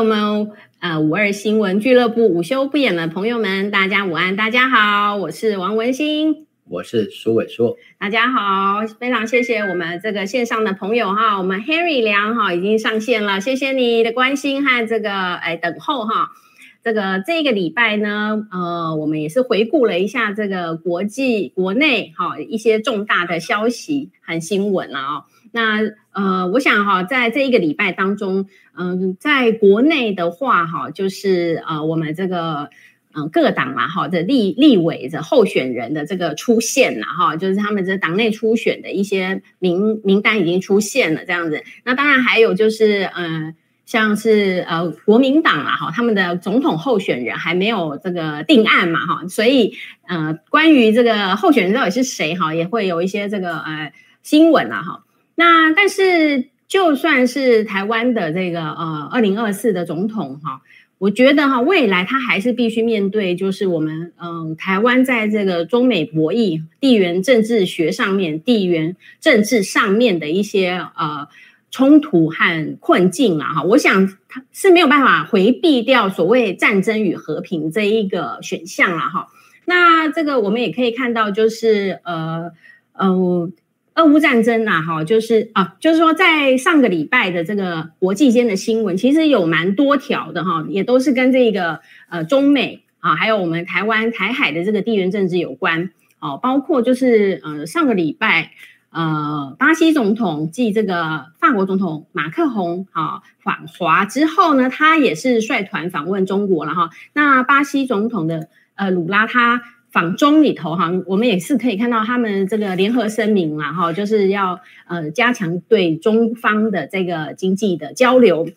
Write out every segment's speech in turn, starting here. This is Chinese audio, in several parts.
我们呃五二新闻俱乐部午休不演的朋友们，大家午安，大家好，我是王文新，我是苏伟硕，大家好，非常谢谢我们这个线上的朋友哈，我们 Henry 梁哈已经上线了，谢谢你的关心和这个哎等候哈。这个这个礼拜呢，呃，我们也是回顾了一下这个国际国内哈一些重大的消息和新闻了啊。那呃，我想哈，在这一个礼拜当中，嗯，在国内的话哈，就是呃，我们这个嗯各党嘛哈的立立委的候选人的这个出现了哈，就是他们这党内初选的一些名名单已经出现了这样子。那当然还有就是嗯。像是呃国民党啊哈，他们的总统候选人还没有这个定案嘛哈，所以呃关于这个候选人到底是谁哈，也会有一些这个呃新闻啊哈。那但是就算是台湾的这个呃二零二四的总统哈，我觉得哈未来他还是必须面对就是我们嗯、台湾在这个中美博弈、地缘政治学上面、地缘政治上面的一些呃。冲突和困境啊，哈，我想他是没有办法回避掉所谓战争与和平这一个选项了，哈。那这个我们也可以看到，就是呃呃，俄乌战争呐，哈，就是啊，就是说在上个礼拜的这个国际间的新闻，其实有蛮多条的哈，也都是跟这个呃中美啊，还有我们台湾台海的这个地缘政治有关哦，包括就是呃上个礼拜。呃，巴西总统继这个法国总统马克宏啊访华之后呢，他也是率团访问中国了哈。那巴西总统的呃鲁拉他访中里头哈，我们也是可以看到他们这个联合声明了哈，就是要呃加强对中方的这个经济的交流。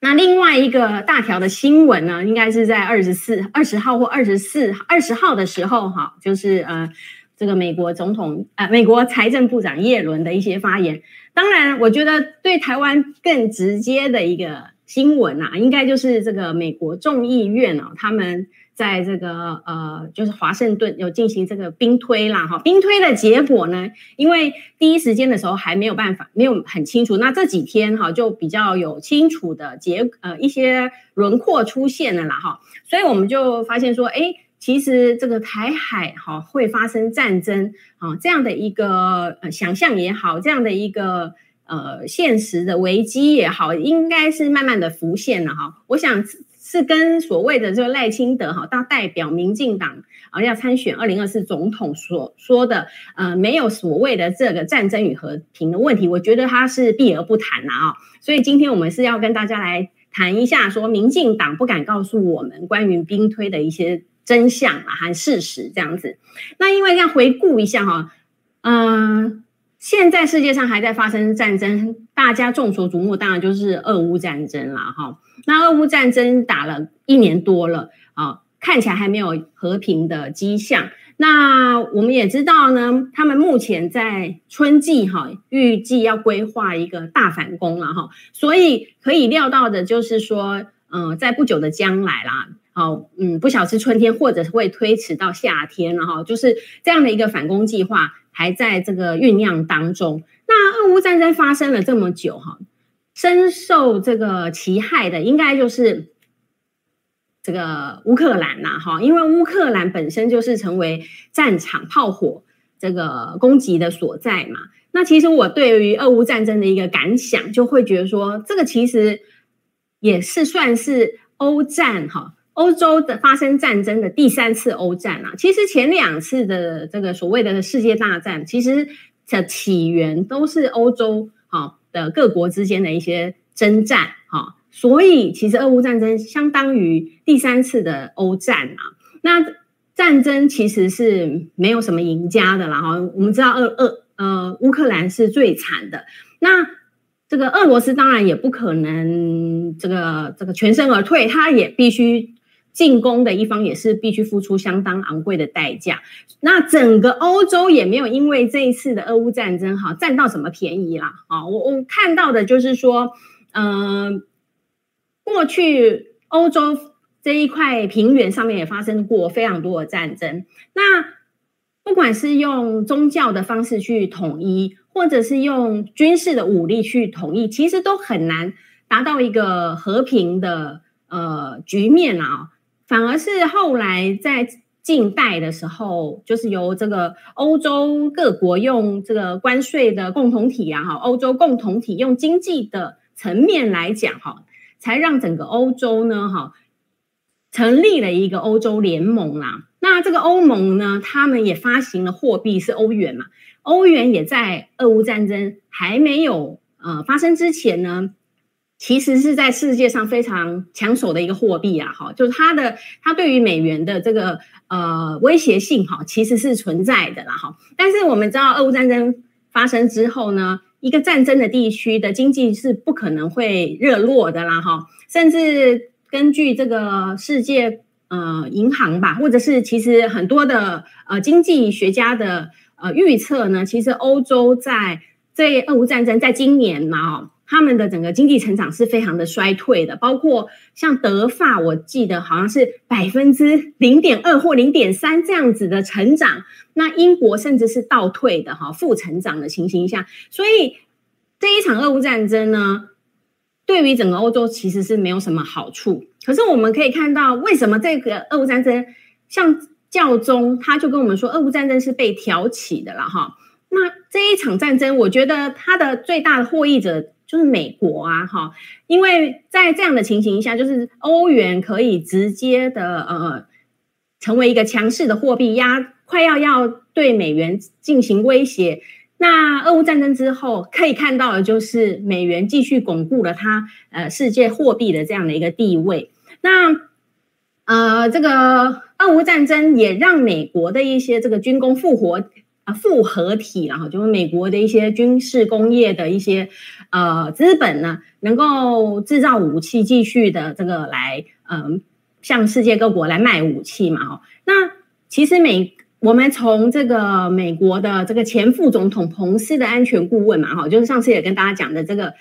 那另外一个大条的新闻呢，应该是在二十四二十号或二十四二十号的时候哈，就是呃。这个美国总统、呃，美国财政部长耶伦的一些发言，当然，我觉得对台湾更直接的一个新闻啊，应该就是这个美国众议院啊，他们在这个呃，就是华盛顿有进行这个兵推啦，哈，兵推的结果呢，因为第一时间的时候还没有办法，没有很清楚，那这几天哈就比较有清楚的结呃一些轮廓出现了啦，哈，所以我们就发现说，哎。其实这个台海哈会发生战争啊，这样的一个呃想象也好，这样的一个呃现实的危机也好，应该是慢慢的浮现了哈。我想是跟所谓的这个赖清德哈，他代表民进党啊要参选二零二四总统所说的呃没有所谓的这个战争与和平的问题，我觉得他是避而不谈了啊。所以今天我们是要跟大家来谈一下，说民进党不敢告诉我们关于兵推的一些。真相啊，和事实这样子。那因为要回顾一下哈，嗯、现在世界上还在发生战争，大家众所瞩目，当然就是俄乌战争了哈。那俄乌战争打了一年多了啊，看起来还没有和平的迹象。那我们也知道呢，他们目前在春季哈，预计要规划一个大反攻了哈，所以可以料到的就是说，嗯、在不久的将来啦。好，嗯，不晓得是春天，或者是会推迟到夏天，了哈就是这样的一个反攻计划还在这个酝酿当中。那俄乌战争发生了这么久，哈，深受这个其害的应该就是这个乌克兰呐，哈，因为乌克兰本身就是成为战场炮火这个攻击的所在嘛。那其实我对于俄乌战争的一个感想，就会觉得说，这个其实也是算是欧战，哈。欧洲的发生战争的第三次欧战啊，其实前两次的这个所谓的世界大战，其实的起源都是欧洲哈的各国之间的一些征战哈，所以其实俄乌战争相当于第三次的欧战啊。那战争其实是没有什么赢家的啦哈，我们知道俄俄呃乌克兰是最惨的，那这个俄罗斯当然也不可能这个这个全身而退，他也必须。进攻的一方也是必须付出相当昂贵的代价。那整个欧洲也没有因为这一次的俄乌战争哈占到什么便宜啦。啊，我我看到的就是说，嗯、过去欧洲这一块平原上面也发生过非常多的战争。那不管是用宗教的方式去统一，或者是用军事的武力去统一，其实都很难达到一个和平的呃局面啊，反而是后来在近代的时候，就是由这个欧洲各国用这个关税的共同体啊，哈，欧洲共同体用经济的层面来讲，哈，才让整个欧洲呢，哈，成立了一个欧洲联盟啦。那这个欧盟呢，他们也发行了货币是欧元嘛。欧元也在俄乌战争还没有呃发生之前呢，其实是在世界上非常抢手的一个货币啊，哈，就是它的它对于美元的这个呃威胁性哈，其实是存在的啦，哈。但是我们知道，俄乌战争发生之后呢，一个战争的地区的经济是不可能会热络的啦，哈。甚至根据这个世界。呃，银行吧，或者是其实很多的呃经济学家的呃预测呢，其实欧洲在这俄乌战争在今年嘛，哦，他们的整个经济成长是非常的衰退的，包括像德法，我记得好像是百分之零点二或零点三这样子的成长，那英国甚至是倒退的哈，负成长的情形下，所以这一场俄乌战争呢，对于整个欧洲其实是没有什么好处。可是我们可以看到，为什么这个俄乌战争，像教宗他就跟我们说，俄乌战争是被挑起的了哈。那这一场战争，我觉得它的最大的获益者就是美国啊哈，因为在这样的情形下，就是欧元可以直接的呃成为一个强势的货币，压快要要对美元进行威胁。那俄乌战争之后，可以看到的就是美元继续巩固了它呃世界货币的这样的一个地位。那呃，这个俄乌战争也让美国的一些这个军工复活复合体，然后就是美国的一些军事工业的一些呃资本呢，能够制造武器，继续的这个来嗯、呃、向世界各国来卖武器嘛。哈，那其实美。我们从这个美国的这个前副总统彭斯的安全顾问嘛，哈，就是上次也跟大家讲的这个，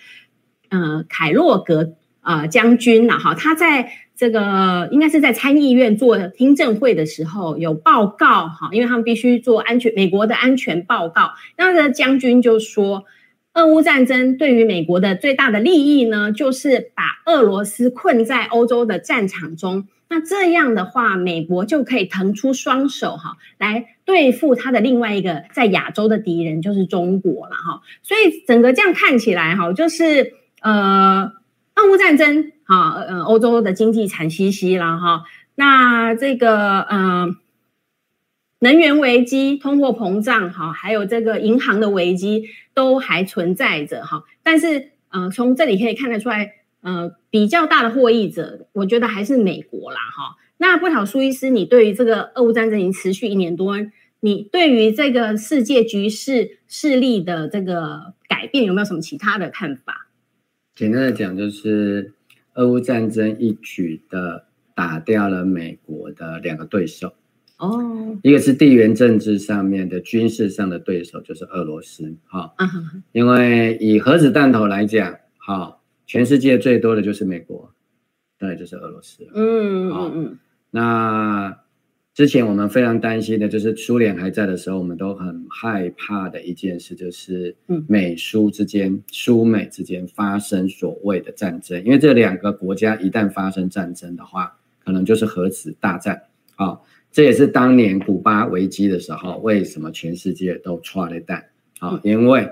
呃，凯洛格啊将军呐，哈，他在这个应该是在参议院做听证会的时候有报告，哈，因为他们必须做安全美国的安全报告，那个将军就说，俄乌战争对于美国的最大的利益呢，就是把俄罗斯困在欧洲的战场中。那这样的话，美国就可以腾出双手哈，来对付他的另外一个在亚洲的敌人，就是中国了哈。所以整个这样看起来哈，就是呃，俄乌战争哈，呃，欧洲的经济惨兮兮了哈。那这个呃，能源危机、通货膨胀哈，还有这个银行的危机都还存在着哈。但是呃，从这里可以看得出来。呃，比较大的获益者，我觉得还是美国啦，哈。那不晓苏医师，你对于这个俄乌战争已经持续一年多，你对于这个世界局势势力的这个改变，有没有什么其他的看法？简单的讲，就是俄乌战争一举的打掉了美国的两个对手。哦，一个是地缘政治上面的军事上的对手，就是俄罗斯，哈。因为以核子弹头来讲，哈。全世界最多的就是美国，对，就是俄罗斯。嗯嗯嗯。那之前我们非常担心的，就是苏联还在的时候，我们都很害怕的一件事，就是美苏之间、苏美之间发生所谓的战争。因为这两个国家一旦发生战争的话，可能就是核子大战啊。这也是当年古巴危机的时候，为什么全世界都剉咧等啊？因为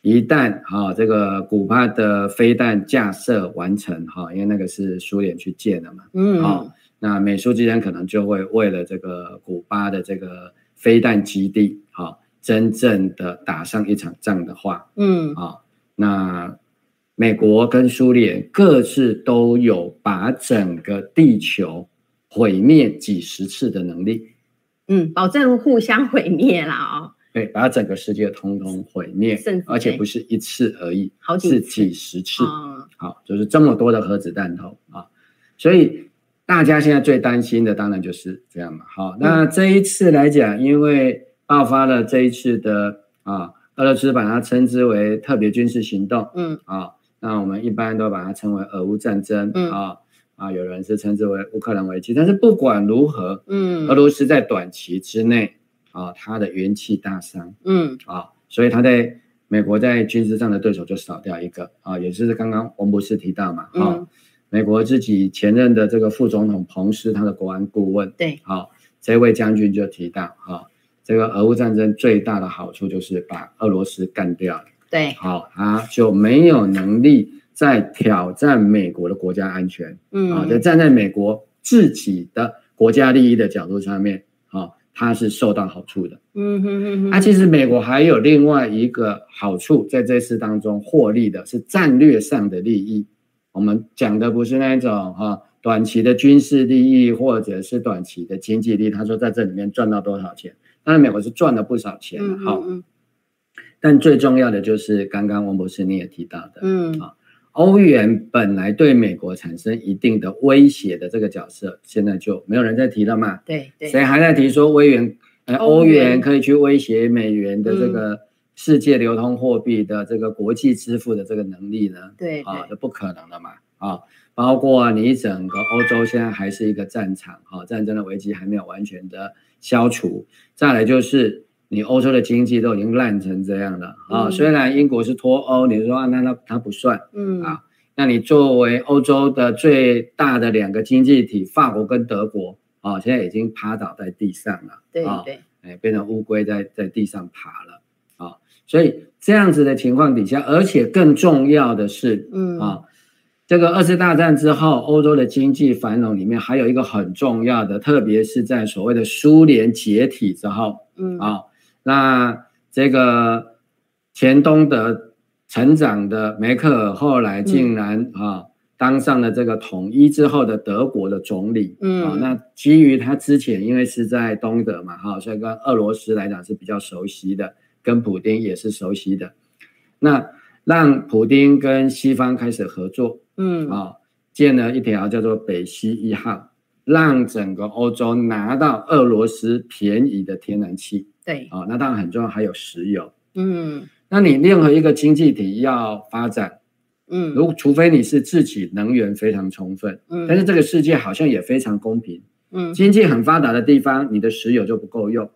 一旦哈这个古巴的飞弹架设完成哈，因为那个是苏联去建的嘛，嗯，好，那美苏之间可能就会为了这个古巴的这个飞弹基地，哈，真正的打上一场仗的话，嗯，好，那美国跟苏联各自都有把整个地球毁灭几十次的能力，嗯，保证互相毁灭啦哦。对，把整个世界通通毁灭，而且不是一次而已，好几是几十次。哦、好，就是这么多的核子弹头啊！所以大家现在最担心的当然就是这样嘛。好，那这一次来讲，因为爆发了这一次的啊，俄罗斯把它称之为特别军事行动，嗯。啊，那我们一般都把它称为俄乌战争，嗯。啊啊，有人是称之为乌克兰危机，但是不管如何，嗯，俄罗斯在短期之内。啊，它的元气大伤，嗯，啊，所以它在美国在军事上的对手就少掉一个。啊，也就是刚刚王博士提到嘛，啊、嗯，美国自己前任的这个副总统彭斯，他的国安顾问，对，好，这位将军就提到啊，这个俄乌战争最大的好处就是把俄罗斯干掉了，对，好，他就没有能力再挑战美国的国家安全，嗯，啊，就站在美国自己的国家利益的角度上面，啊。他是受到好处的，嗯哼哼哼。那、啊、其实美国还有另外一个好处，在这次当中获利的是战略上的利益。我们讲的不是那种哈、啊、短期的军事利益，或者是短期的经济利益。他说在这里面赚到多少钱？当然美国是赚了不少钱，好。但最重要的就是刚刚王博士你也提到的，嗯啊。欧元本来对美国产生一定的威胁的这个角色，现在就没有人在提了嘛？对对，谁还在提说威元呃欧元可以去威胁美元的这个世界流通货币的这个国际支付的这个能力呢？对啊，这不可能的嘛啊！包括你整个欧洲现在还是一个战场啊，战争的危机还没有完全的消除。再来就是。你欧洲的经济都已经烂成这样了啊！虽然英国是脱欧，你说啊那那它不算，嗯啊，那你作为欧洲的最大的两个经济体，法国跟德国啊，现在已经趴倒在地上了，对对，哎，变成乌龟在在地上爬了啊！所以这样子的情况底下，而且更重要的是，嗯。啊，这个二次大战之后，欧洲的经济繁荣里面还有一个很重要的，特别是在所谓的苏联解体之后，嗯。啊。那这个前东德成长的梅克尔后来竟然啊当上了这个统一之后的德国的总理，嗯，啊，那基于他之前因为是在东德嘛，哈，所以跟俄罗斯来讲是比较熟悉的，跟普丁也是熟悉的，那让普丁跟西方开始合作，嗯，啊，建了一条叫做北溪一号，让整个欧洲拿到俄罗斯便宜的天然气。对，啊、哦，那当然很重要，还有石油。嗯，那你任何一个经济体要发展，嗯，如除非你是自己能源非常充分，嗯，但是这个世界好像也非常公平，嗯，经济很发达的地方，你的石油就不够用，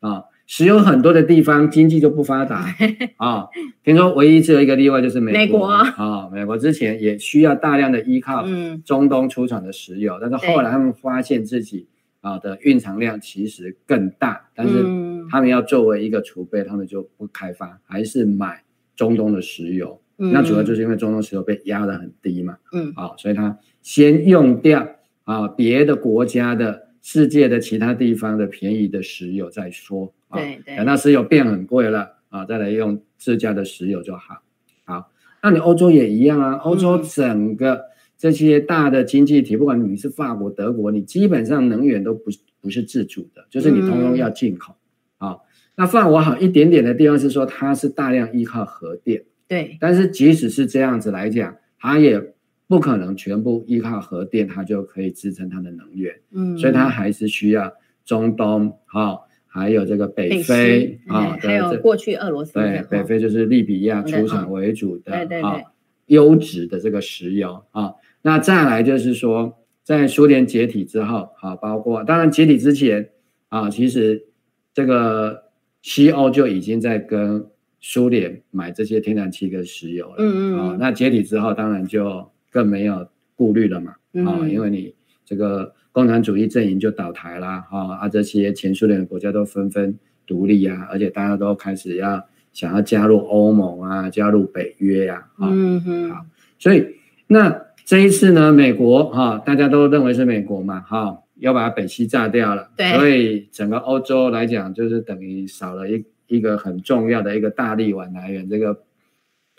啊、哦，石油很多的地方经济就不发达，啊、哦，听说唯一只有一个例外就是美国，美国。啊、哦，美国之前也需要大量的依靠中东出产的石油，嗯、但是后来他们发现自己。啊的蕴藏量其实更大，但是他们要作为一个储备，他们就不开发，还是买中东的石油。嗯、那主要就是因为中东石油被压得很低嘛，嗯，啊，所以他先用掉啊别的国家的世界的其他地方的便宜的石油再说，啊、对对，等到石油变很贵了啊，再来用自家的石油就好。好，那你欧洲也一样啊，欧洲整个。嗯这些大的经济体，不管你是法国、德国，你基本上能源都不不是自主的，就是你通通要进口。啊、嗯哦，那法国好一点点的地方是说，它是大量依靠核电。对。但是即使是这样子来讲，它也不可能全部依靠核电，它就可以支撑它的能源。嗯。所以它还是需要中东，哈、哦，还有这个北非啊，还有过去俄罗斯。对，北非就是利比亚出产为主的，对对对，优质的这个石油啊。哦那再来就是说，在苏联解体之后，啊，包括当然解体之前，啊，其实这个西欧就已经在跟苏联买这些天然气跟石油了，嗯嗯，啊，那解体之后，当然就更没有顾虑了嘛，啊，因为你这个共产主义阵营就倒台啦，啊，啊，这些前苏联的国家都纷纷独立啊，而且大家都开始要想要加入欧盟啊，加入北约呀，啊，嗯哼，好，所以那。这一次呢，美国哈、哦，大家都认为是美国嘛，哈、哦，要把北溪炸掉了，对，所以整个欧洲来讲，就是等于少了一一个很重要的一个大力丸来源，这个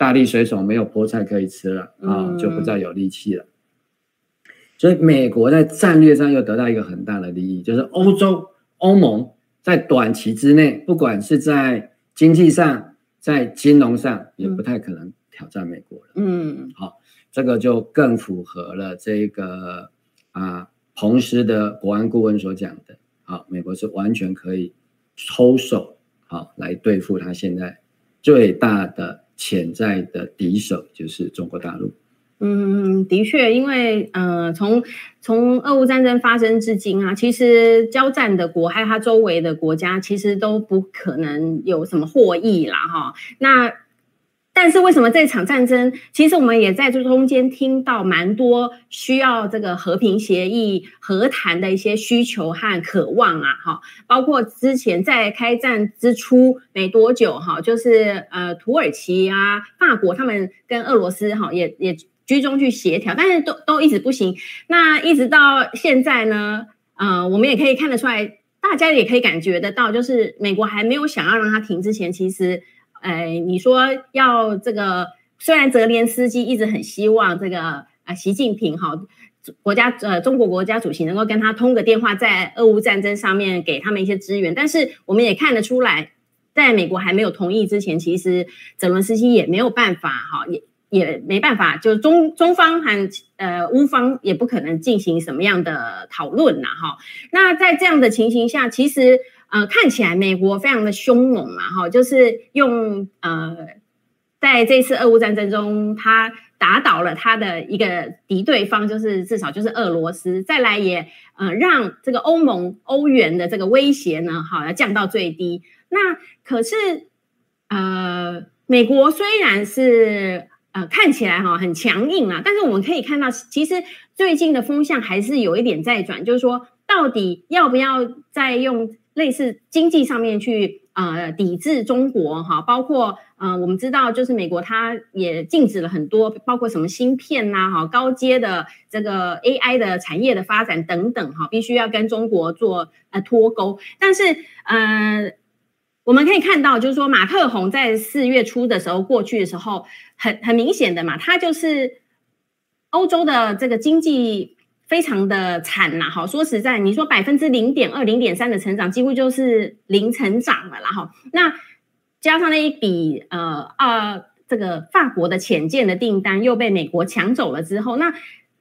大力水手没有菠菜可以吃了啊、哦，就不再有力气了。嗯、所以美国在战略上又得到一个很大的利益，就是欧洲欧盟在短期之内，不管是在经济上，在金融上，也不太可能挑战美国了。嗯，好、哦。这个就更符合了这个啊，彭斯的国安顾问所讲的，啊，美国是完全可以抽手，啊，来对付他现在最大的潜在的敌手，就是中国大陆。嗯，的确，因为呃，从从俄乌战争发生至今啊，其实交战的国还有它周围的国家，其实都不可能有什么获益啦，哈。那但是为什么这场战争，其实我们也在这中间听到蛮多需要这个和平协议和谈的一些需求和渴望啊，哈，包括之前在开战之初没多久，哈，就是呃土耳其啊、法国他们跟俄罗斯哈也也居中去协调，但是都都一直不行。那一直到现在呢，呃，我们也可以看得出来，大家也可以感觉得到，就是美国还没有想要让它停之前，其实。哎，你说要这个，虽然泽连斯基一直很希望这个啊，习近平哈国家呃中国国家主席能够跟他通个电话，在俄乌战争上面给他们一些支援，但是我们也看得出来，在美国还没有同意之前，其实泽连斯基也没有办法哈，也也没办法，就中中方和呃乌方也不可能进行什么样的讨论呐哈。那在这样的情形下，其实。呃，看起来美国非常的凶猛嘛，哈，就是用呃，在这次俄乌战争中，他打倒了他的一个敌对方，就是至少就是俄罗斯，再来也呃让这个欧盟欧元的这个威胁呢，哈，要降到最低。那可是呃，美国虽然是呃看起来哈很强硬啊，但是我们可以看到，其实最近的风向还是有一点在转，就是说到底要不要再用。类似经济上面去呃抵制中国哈，包括呃我们知道就是美国它也禁止了很多，包括什么芯片呐哈，高阶的这个 AI 的产业的发展等等哈，必须要跟中国做呃脱钩。但是呃我们可以看到，就是说马克宏在四月初的时候过去的时候，很很明显的嘛，他就是欧洲的这个经济。非常的惨呐，好，说实在，你说百分之零点二、零点三的成长，几乎就是零成长了啦，哈。那加上那一笔呃啊，这个法国的潜舰的订单又被美国抢走了之后，那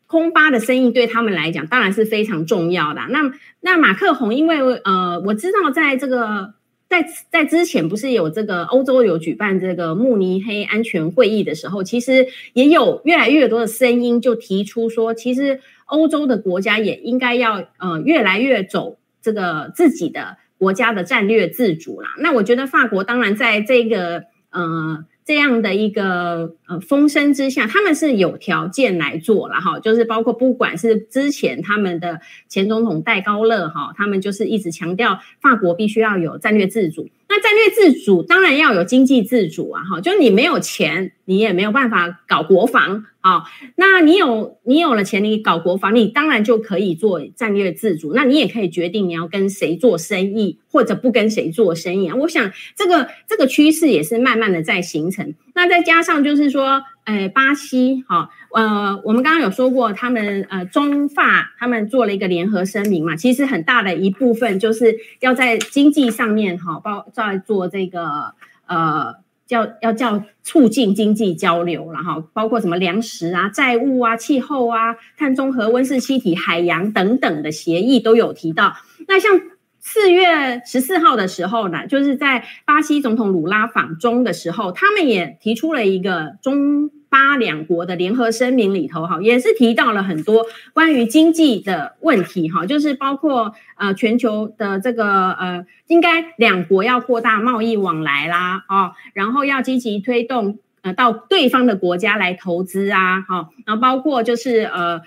空巴的生意对他们来讲当然是非常重要的。那那马克宏，因为呃，我知道在这个。在在之前不是有这个欧洲有举办这个慕尼黑安全会议的时候，其实也有越来越多的声音就提出说，其实欧洲的国家也应该要呃越来越走这个自己的国家的战略自主啦。那我觉得法国当然在这个呃。这样的一个呃风声之下，他们是有条件来做了哈，就是包括不管是之前他们的前总统戴高乐哈，他们就是一直强调法国必须要有战略自主。那战略自主当然要有经济自主啊哈，就你没有钱，你也没有办法搞国防啊。那你有你有了钱，你搞国防，你当然就可以做战略自主。那你也可以决定你要跟谁做生意，或者不跟谁做生意啊。我想这个这个趋势也是慢慢的在形成。那再加上就是说，呃，巴西哈，呃，我们刚刚有说过，他们呃中法他们做了一个联合声明嘛，其实很大的一部分就是要在经济上面哈，包在做这个呃叫要叫促进经济交流然后包括什么粮食啊、债务啊、气候啊、碳中和、温室气体、海洋等等的协议都有提到。那像。四月十四号的时候呢，就是在巴西总统鲁拉访中的时候，他们也提出了一个中巴两国的联合声明里头，哈，也是提到了很多关于经济的问题，哈，就是包括呃全球的这个呃，应该两国要扩大贸易往来啦，哦，然后要积极推动呃到对方的国家来投资啊，哈，然后包括就是呃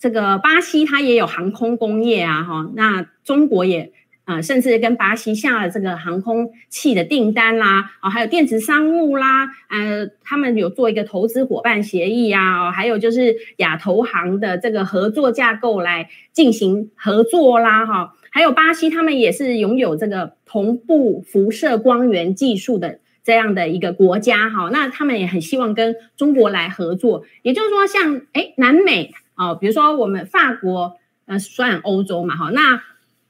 这个巴西它也有航空工业啊，哈，那中国也。啊、甚至跟巴西下了这个航空器的订单啦，哦，还有电子商务啦，呃，他们有做一个投资伙伴协议啊，哦，还有就是亚投行的这个合作架构来进行合作啦，哈、还有巴西他们也是拥有这个同步辐射光源技术的这样的一个国家，哈、那他们也很希望跟中国来合作，也就是说像，像诶南美、哦，比如说我们法国呃算欧洲嘛，哈、那。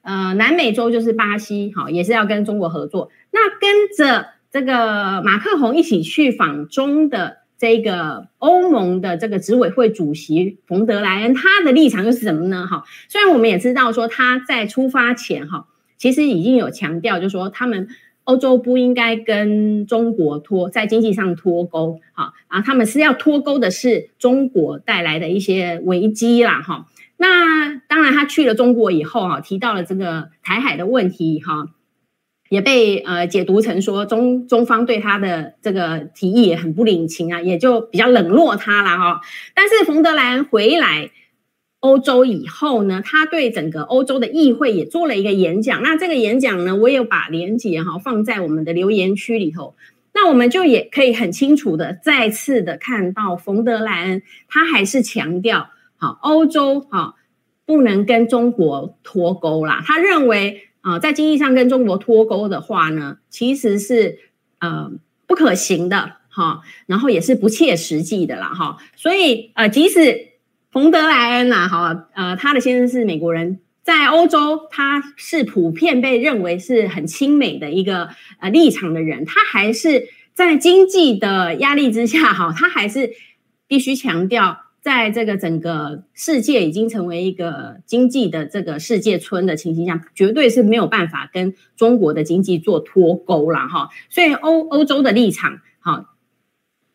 呃，南美洲就是巴西，好，也是要跟中国合作。那跟着这个马克宏一起去访中的这个欧盟的这个执委会主席冯德莱恩，他的立场又是什么呢？哈，虽然我们也知道说他在出发前，哈，其实已经有强调，就是说他们欧洲不应该跟中国脱在经济上脱钩，哈，啊，他们是要脱钩的是中国带来的一些危机啦，哈。那当然，他去了中国以后，哈，提到了这个台海的问题，哈，也被呃解读成说中中方对他的这个提议也很不领情啊，也就比较冷落他了哈。但是冯德莱恩回来欧洲以后呢，他对整个欧洲的议会也做了一个演讲。那这个演讲呢，我有把连结哈放在我们的留言区里头。那我们就也可以很清楚的再次的看到冯德莱恩他还是强调，好欧洲哈不能跟中国脱钩啦。他认为。啊，在经济上跟中国脱钩的话呢，其实是呃不可行的哈，然后也是不切实际的啦哈。所以呃，即使冯德莱恩呐哈，呃，他的先生是美国人，在欧洲他是普遍被认为是很亲美的一个呃立场的人，他还是在经济的压力之下哈，他还是必须强调。在这个整个世界已经成为一个经济的这个世界村的情形下，绝对是没有办法跟中国的经济做脱钩了哈。所以欧欧洲的立场，哈，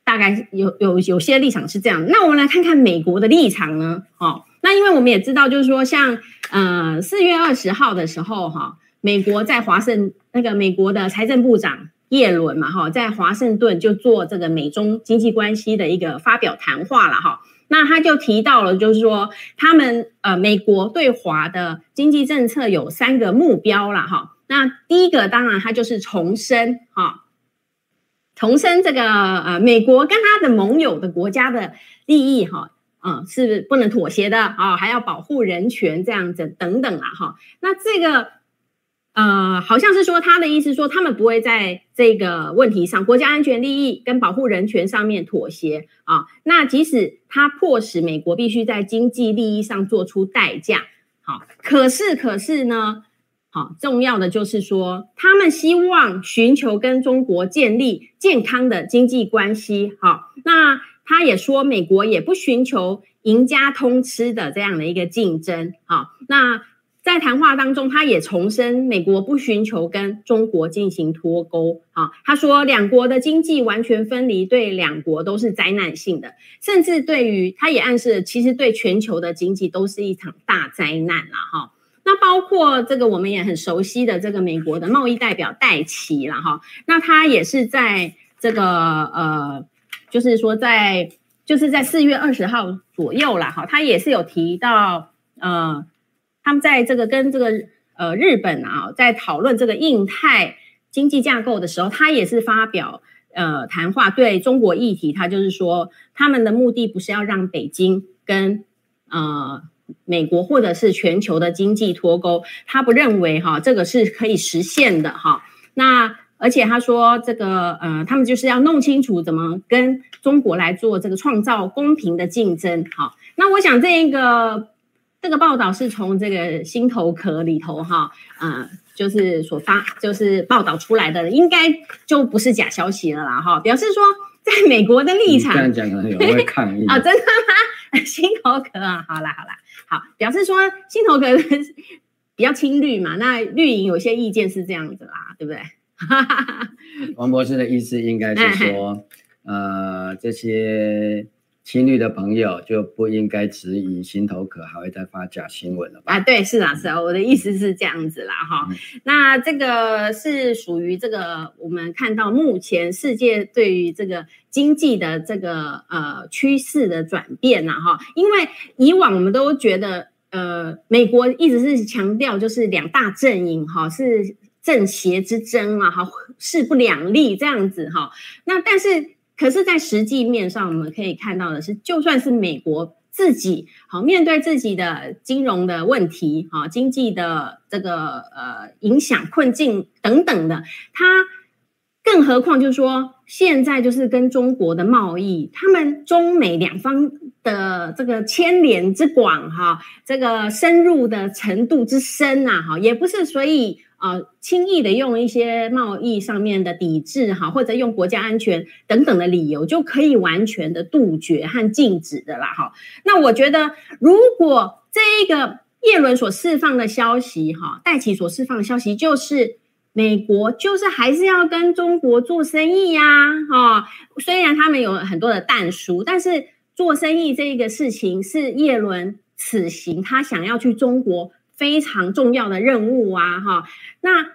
大概有有有些立场是这样。那我们来看看美国的立场呢？哦，那因为我们也知道，就是说像呃四月二十号的时候，哈，美国在华盛那个美国的财政部长耶伦嘛，哈，在华盛顿就做这个美中经济关系的一个发表谈话了，哈。那他就提到了，就是说他们呃，美国对华的经济政策有三个目标了哈。那第一个当然他就是重申哈，重申这个呃，美国跟他的盟友的国家的利益哈，啊是不能妥协的啊，还要保护人权这样子等等啊哈。那这个。呃，好像是说他的意思说，他们不会在这个问题上，国家安全利益跟保护人权上面妥协啊。那即使他迫使美国必须在经济利益上做出代价，好，可是可是呢，好，重要的就是说，他们希望寻求跟中国建立健康的经济关系。好，那他也说，美国也不寻求赢家通吃的这样的一个竞争。好，那。在谈话当中，他也重申美国不寻求跟中国进行脱钩。啊，他说两国的经济完全分离对两国都是灾难性的，甚至对于他也暗示，其实对全球的经济都是一场大灾难了。哈，那包括这个我们也很熟悉的这个美国的贸易代表戴琪了。哈，那他也是在这个呃，就是说在就是在四月二十号左右了。哈，他也是有提到呃。他们在这个跟这个呃日本啊，在讨论这个印太经济架构的时候，他也是发表呃谈话，对中国议题，他就是说，他们的目的不是要让北京跟呃美国或者是全球的经济脱钩，他不认为哈这个是可以实现的哈。那而且他说这个呃，他们就是要弄清楚怎么跟中国来做这个创造公平的竞争。哈，那我想这一个。这个报道是从这个心头壳里头哈，呃，就是所发，就是报道出来的，应该就不是假消息了啦哈。表示说，在美国的立场，这样讲可能有人会抗议啊、哦？真的吗？心头壳啊，好啦好啦，好，表示说心头壳比较亲绿嘛，那绿营有些意见是这样子啦，对不对？王博士的意思应该是说，呃，这些。亲绿的朋友就不应该质疑心头壳还会再发假新闻了吧？啊，对，是啊，是啊，我的意思是这样子啦，哈、嗯。那这个是属于这个我们看到目前世界对于这个经济的这个呃趋势的转变呐，哈。因为以往我们都觉得，呃，美国一直是强调就是两大阵营哈，是正邪之争啊，哈，势不两立这样子哈。那但是。可是，在实际面上，我们可以看到的是，就算是美国自己好面对自己的金融的问题，哈，经济的这个呃影响困境等等的，它更何况就是说，现在就是跟中国的贸易，他们中美两方的这个牵连之广，哈，这个深入的程度之深呐，哈，也不是所以。啊，轻易的用一些贸易上面的抵制哈，或者用国家安全等等的理由，就可以完全的杜绝和禁止的啦哈。那我觉得，如果这一个叶伦所释放的消息哈，戴琪所释放的消息，就是美国就是还是要跟中国做生意呀哈。虽然他们有很多的但书，但是做生意这一个事情是叶伦此行他想要去中国。非常重要的任务啊，哈，那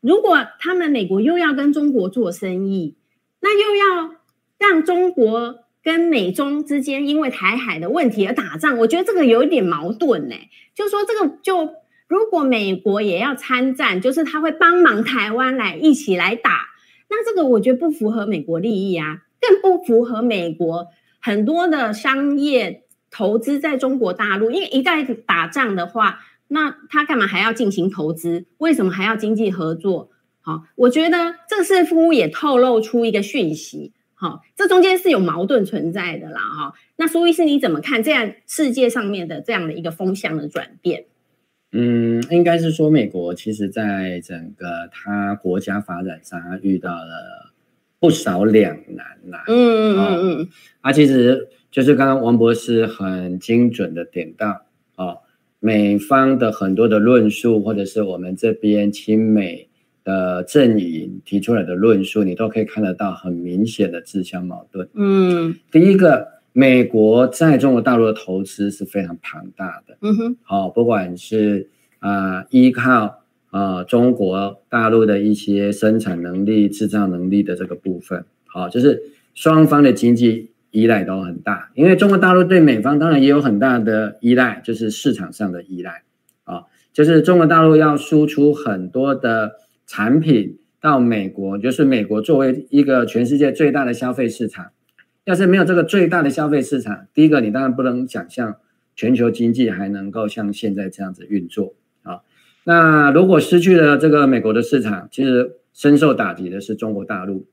如果他们美国又要跟中国做生意，那又要让中国跟美中之间因为台海的问题而打仗，我觉得这个有一点矛盾呢。就说这个就如果美国也要参战，就是他会帮忙台湾来一起来打，那这个我觉得不符合美国利益啊，更不符合美国很多的商业投资在中国大陆，因为一旦打仗的话。那他干嘛还要进行投资？为什么还要经济合作？好，我觉得这似乎也透露出一个讯息。好，这中间是有矛盾存在的啦。哈，那苏医师你怎么看这样世界上面的这样的一个风向的转变？嗯，应该是说美国其实在整个它国家发展上，他遇到了不少两难啦。嗯嗯嗯嗯，啊，其实就是刚刚王博士很精准的点到，哦。美方的很多的论述，或者是我们这边亲美的阵营提出来的论述，你都可以看得到很明显的自相矛盾。嗯，第一个，美国在中国大陆的投资是非常庞大的。嗯哼，好，不管是啊、呃、依靠啊、呃、中国大陆的一些生产能力、制造能力的这个部分，好，就是双方的经济。依赖都很大，因为中国大陆对美方当然也有很大的依赖，就是市场上的依赖啊，就是中国大陆要输出很多的产品到美国，就是美国作为一个全世界最大的消费市场，要是没有这个最大的消费市场，第一个你当然不能想象全球经济还能够像现在这样子运作啊。那如果失去了这个美国的市场，其实深受打击的是中国大陆，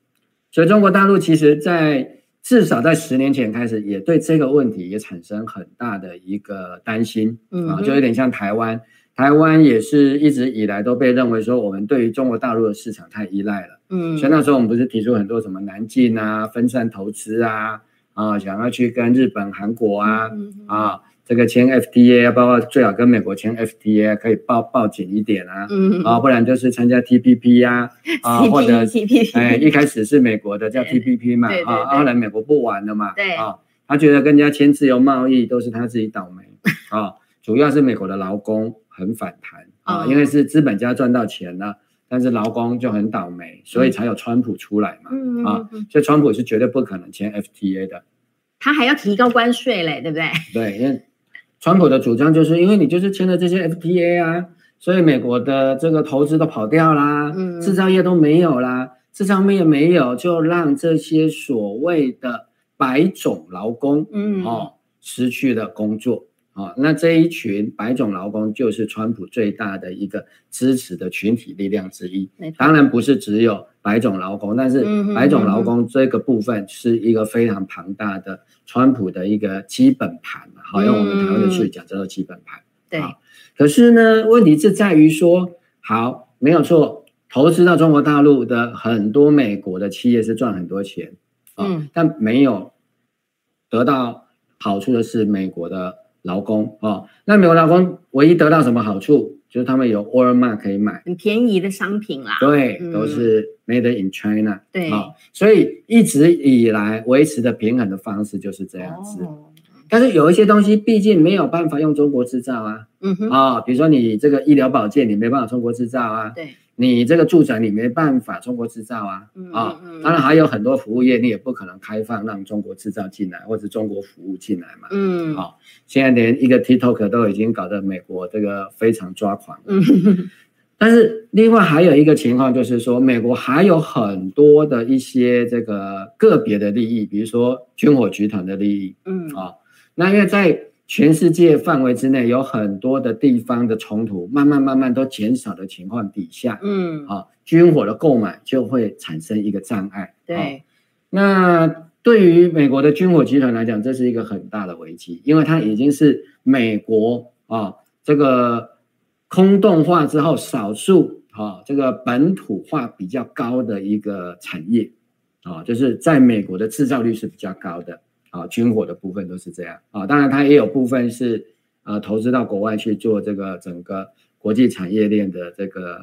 所以中国大陆其实在。至少在十年前开始，也对这个问题也产生很大的一个担心，嗯啊，就有点像台湾，台湾也是一直以来都被认为说我们对于中国大陆的市场太依赖了，嗯，所以那时候我们不是提出很多什么南进啊、分散投资啊，啊，想要去跟日本、韩国啊，啊。这个签 FTA，包括最好跟美国签 FTA，可以抱抱紧一点啊，嗯。啊，不然就是参加 TPP 呀，啊，或者哎，一开始是美国的叫 TPP 嘛，啊，后来美国不玩了嘛，对。啊，他觉得跟人家签自由贸易都是他自己倒霉啊，主要是美国的劳工很反弹啊，因为是资本家赚到钱了，但是劳工就很倒霉，所以才有川普出来嘛，啊，所以川普是绝对不可能签 FTA 的，他还要提高关税嘞，对不对？对，因为。川普的主张就是，因为你就是签了这些 FTA 啊，所以美国的这个投资都跑掉啦，嗯，制造业都没有啦，制造业没有，就让这些所谓的白种劳工，嗯，哦，失去了工作。啊，那这一群白种劳工就是川普最大的一个支持的群体力量之一。当然不是只有白种劳工，但是白种劳工这个部分是一个非常庞大的川普的一个基本盘。好，用我们台湾的术语讲，叫做基本盘。对。可是呢，问题是在于说，好，没有错，投资到中国大陆的很多美国的企业是赚很多钱啊，但没有得到好处的是美国的。劳工啊、哦，那美国劳工唯一得到什么好处？就是他们有 Walmart 可以买很便宜的商品啦。对，嗯、都是 Made in China。对、哦，所以一直以来维持的平衡的方式就是这样子。哦、但是有一些东西毕竟没有办法用中国制造啊。嗯哼。啊、哦，比如说你这个医疗保健，你没办法中国制造啊。对。你这个住宅你没办法中国制造啊，啊，当然还有很多服务业你也不可能开放让中国制造进来或者中国服务进来嘛，嗯，好，现在连一个 TikTok 都已经搞得美国这个非常抓狂，嗯，但是另外还有一个情况就是说，美国还有很多的一些这个个别的利益，比如说军火集团的利益，嗯，啊，那因为在全世界范围之内有很多的地方的冲突，慢慢慢慢都减少的情况底下，嗯，啊，军火的购买就会产生一个障碍。对，啊，那对于美国的军火集团来讲，这是一个很大的危机，因为它已经是美国啊这个空洞化之后少数啊这个本土化比较高的一个产业啊，就是在美国的制造率是比较高的。啊，军火的部分都是这样啊，当然它也有部分是呃投资到国外去做这个整个国际产业链的这个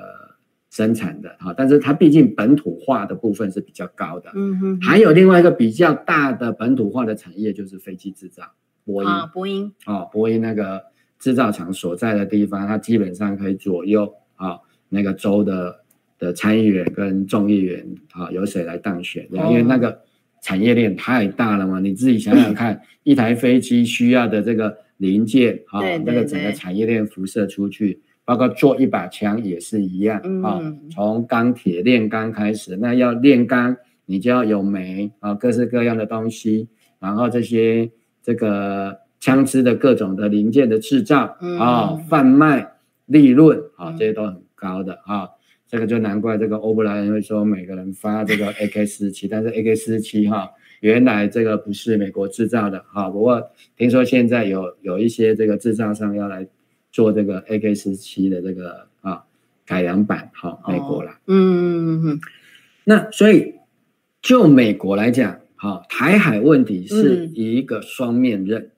生产的啊，但是它毕竟本土化的部分是比较高的。嗯哼，还有另外一个比较大的本土化的产业就是飞机制造，波音啊，波音啊，波音那个制造厂所在的地方，它基本上可以左右啊那个州的的参议员跟众议员啊，由谁来当选？因为那个产业链太大了嘛，你自己想想看，一台飞机需要的这个零件啊，那个整个产业链辐射出去，包括做一把枪也是一样啊，从钢铁炼钢开始，那要炼钢，你就要有煤啊，各式各样的东西，然后这些这个枪支的各种的零件的制造啊，贩卖利润啊，这些都很高的啊。这个就难怪这个欧布莱恩会说每个人发这个 AK 四七，但是 AK 四七哈，原来这个不是美国制造的哈。不过听说现在有有一些这个制造商要来做这个 AK 四七的这个啊改良版哈，美国啦。嗯嗯嗯。那所以就美国来讲，哈，台海问题是一个双面刃。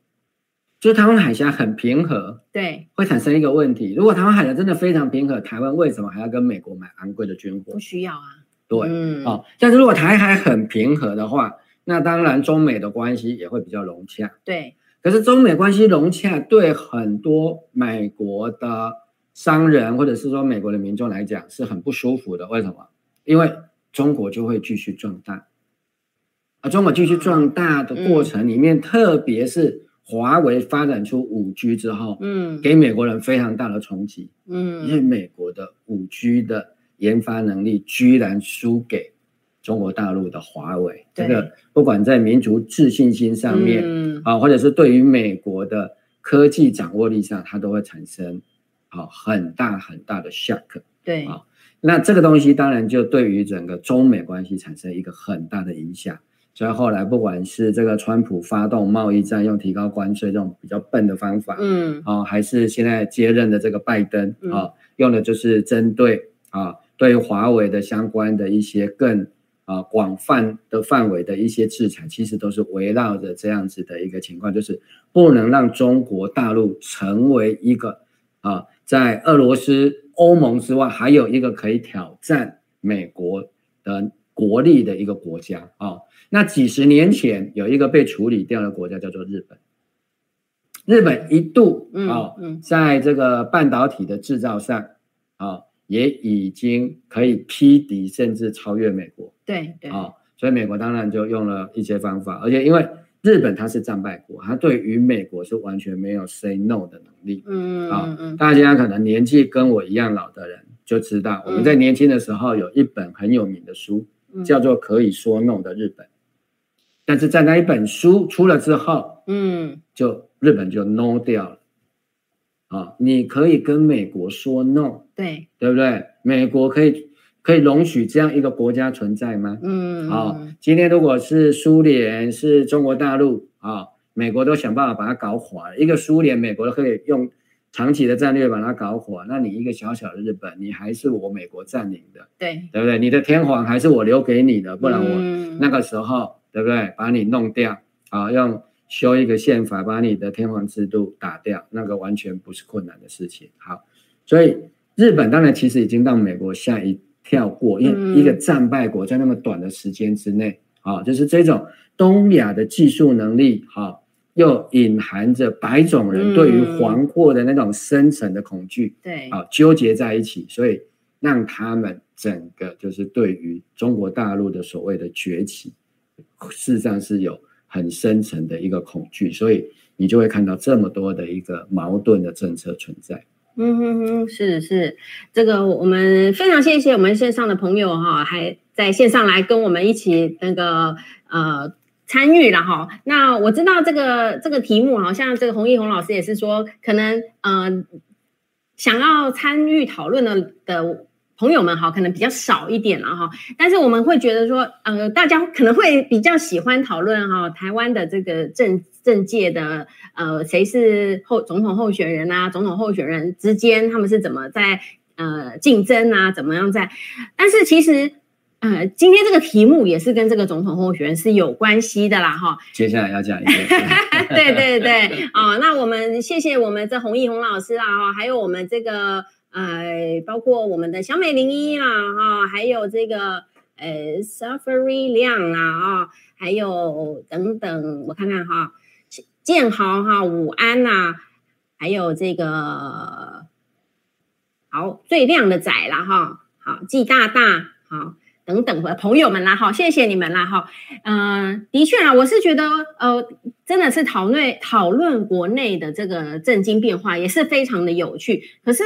就是台湾海峡很平和，对，会产生一个问题。如果台湾海峡真的非常平和，台湾为什么还要跟美国买昂贵的军火？不需要啊。对，嗯，哦，但是如果台海很平和的话，那当然中美的关系也会比较融洽。对，可是中美关系融洽，对很多美国的商人或者是说美国的民众来讲是很不舒服的。为什么？因为中国就会继续壮大，啊，中国继续壮大的过程里面，嗯、特别是。华为发展出五 G 之后，嗯，给美国人非常大的冲击，嗯，因为美国的五 G 的研发能力居然输给中国大陆的华为，这个不管在民族自信心上面，嗯，啊，或者是对于美国的科技掌握力上，它都会产生啊很大很大的 shock，对，啊，那这个东西当然就对于整个中美关系产生一个很大的影响。所以后来，不管是这个川普发动贸易战，用提高关税这种比较笨的方法，嗯，啊，还是现在接任的这个拜登啊，用的就是针对啊，对华为的相关的一些更啊广泛的范围的一些制裁，其实都是围绕着这样子的一个情况，就是不能让中国大陆成为一个啊，在俄罗斯、欧盟之外，还有一个可以挑战美国的国力的一个国家啊。那几十年前有一个被处理掉的国家叫做日本，日本一度啊，在这个半导体的制造上啊，也已经可以匹敌甚至超越美国。对对啊，所以美国当然就用了一些方法，而且因为日本它是战败国，它对于美国是完全没有 say no 的能力。嗯嗯嗯，大家可能年纪跟我一样老的人就知道，我们在年轻的时候有一本很有名的书，叫做《可以说 no 的日本》。但是在那一本书出了之后，嗯，就日本就 no 掉了，啊，你可以跟美国说 no，对，对不对？美国可以可以容许这样一个国家存在吗？嗯，啊，今天如果是苏联是中国大陆啊，美国都想办法把它搞垮了。一个苏联，美国都可以用长期的战略把它搞火，那你一个小小的日本，你还是我美国占领的，对，对不对？你的天皇还是我留给你的，不然我那个时候。对不对？把你弄掉啊！用修一个宪法，把你的天皇制度打掉，那个完全不是困难的事情。好，所以日本当然其实已经让美国吓一跳过，因为一个战败国在那么短的时间之内，啊，就是这种东亚的技术能力，哈，又隐含着白种人对于黄货的那种深层的恐惧，对，啊，纠结在一起，所以让他们整个就是对于中国大陆的所谓的崛起。事实上是有很深层的一个恐惧，所以你就会看到这么多的一个矛盾的政策存在。嗯哼哼，是是，这个我们非常谢谢我们线上的朋友哈，还在线上来跟我们一起那个呃参与了哈。那我知道这个这个题目好像这个洪一洪老师也是说，可能呃想要参与讨论的的。朋友们哈，可能比较少一点了哈，但是我们会觉得说，呃，大家可能会比较喜欢讨论哈，台湾的这个政政界的呃，谁是候总统候选人啊，总统候选人之间他们是怎么在呃竞争啊，怎么样在？但是其实呃，今天这个题目也是跟这个总统候选人是有关系的啦哈。接下来要讲一个，对对对，啊、哦，那我们谢谢我们这洪毅洪老师啦哈，还有我们这个。呃，包括我们的小美零一啦，哈，还有这个呃，Safari 亮啦，啊，还有等等，我看看哈，建豪哈，午安呐，还有这个好最亮的仔啦，哈，好，季大大，好。等等的朋友们啦，好，谢谢你们啦，哈，嗯，的确啊，我是觉得，呃，真的是讨论讨论国内的这个政经变化也是非常的有趣。可是，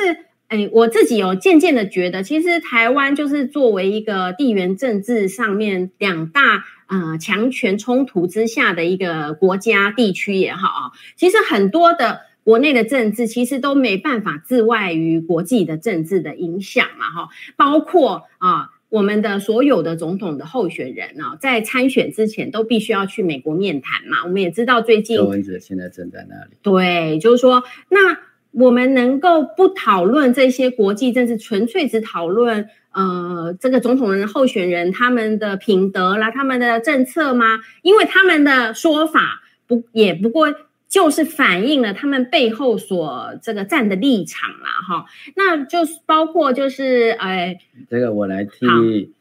哎，我自己有渐渐的觉得，其实台湾就是作为一个地缘政治上面两大呃强权冲突之下的一个国家地区也好啊，其实很多的国内的政治其实都没办法自外于国际的政治的影响嘛，哈，包括啊。我们的所有的总统的候选人啊，在参选之前都必须要去美国面谈嘛。我们也知道最近柯文哲现在正在那里。对，就是说，那我们能够不讨论这些国际政治，纯粹只讨论呃这个总统人候选人他们的品德啦、他们的政策吗？因为他们的说法不也不过。就是反映了他们背后所这个站的立场啦，哈，那就是包括就是，哎，这个我来替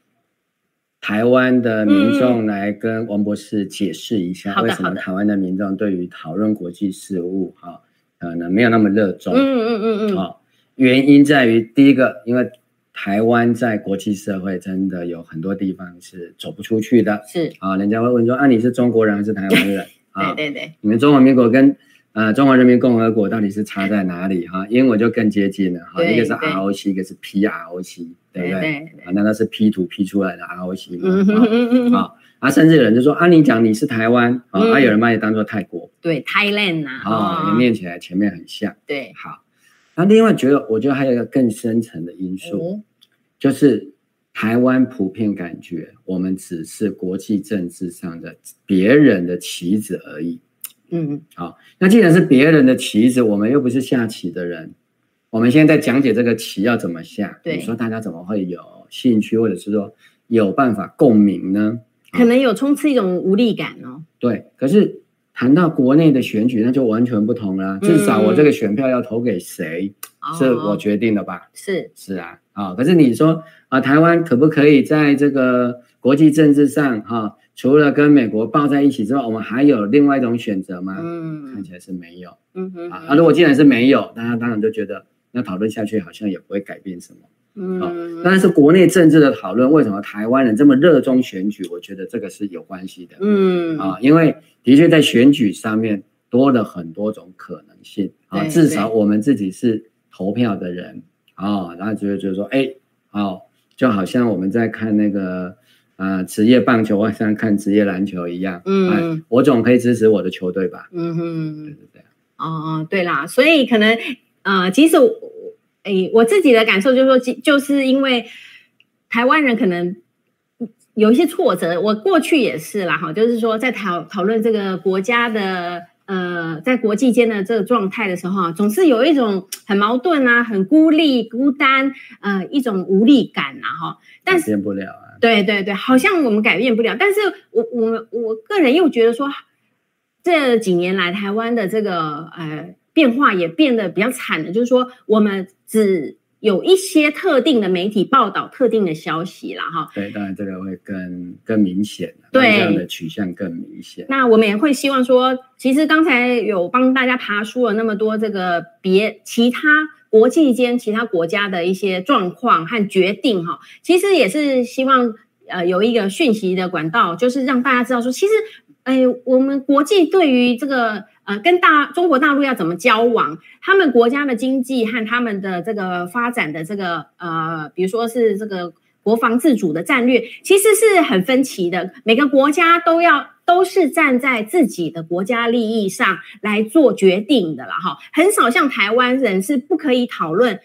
台湾的民众来跟王博士解释一下，为什么台湾的民众对于讨论国际事务，哈，可能没有那么热衷，嗯嗯嗯嗯，好，原因在于第一个，因为台湾在国际社会真的有很多地方是走不出去的，是。啊，人家会问说，啊，你是中国人还是台湾人？对对对，你们中华民国跟呃中华人民共和国到底是差在哪里哈？英文就更接近了哈，一个是 ROC，一个是 PROC，对不对？对啊，难道是 P 图 P 出来的 ROC 吗？嗯嗯嗯嗯啊，啊，甚至有人就说啊，你讲你是台湾啊，啊，有人把你当做泰国，对，Thailand 呐，啊，念起来前面很像，对，好。那另外觉得，我觉得还有一个更深层的因素，就是。台湾普遍感觉，我们只是国际政治上的别人的棋子而已。嗯，好，那既然是别人的棋子，我们又不是下棋的人，我们现在在讲解这个棋要怎么下。对，你说大家怎么会有兴趣，或者是说有办法共鸣呢？可能有充斥一种无力感哦。对，可是谈到国内的选举，那就完全不同了。至少我这个选票要投给谁，嗯、是我决定的吧？是是啊。啊、哦，可是你说啊，台湾可不可以在这个国际政治上哈、哦，除了跟美国抱在一起之外，我们还有另外一种选择吗？嗯，看起来是没有。嗯哼，啊，如果既然是没有，大家当然就觉得那讨论下去好像也不会改变什么。嗯，哦、但是国内政治的讨论，为什么台湾人这么热衷选举？我觉得这个是有关系的。嗯，啊，因为的确在选举上面多了很多种可能性啊，至少我们自己是投票的人。哦，然后就会觉得说，哎，哦，就好像我们在看那个啊、呃、职业棒球，或像看职业篮球一样，嗯、哎，我总可以支持我的球队吧？嗯哼，对对对。哦哦，对啦，所以可能呃，即使我，哎，我自己的感受就是说，就是因为台湾人可能有一些挫折，我过去也是啦，哈，就是说在讨讨论这个国家的。呃，在国际间的这个状态的时候啊，总是有一种很矛盾啊，很孤立、孤单，呃，一种无力感啊，哈。但是改变不了啊。对对对，好像我们改变不了。但是我我我个人又觉得说，这几年来台湾的这个呃变化也变得比较惨的，就是说我们只。有一些特定的媒体报道特定的消息了哈，对，当然这个会更更明显，对，这样的取向更明显。那我们也会希望说，其实刚才有帮大家爬梳了那么多这个别其他国际间其他国家的一些状况和决定哈，其实也是希望呃有一个讯息的管道，就是让大家知道说，其实哎，我们国际对于这个。呃，跟大中国大陆要怎么交往？他们国家的经济和他们的这个发展的这个呃，比如说是这个国防自主的战略，其实是很分歧的。每个国家都要都是站在自己的国家利益上来做决定的了哈。很少像台湾人是不可以讨论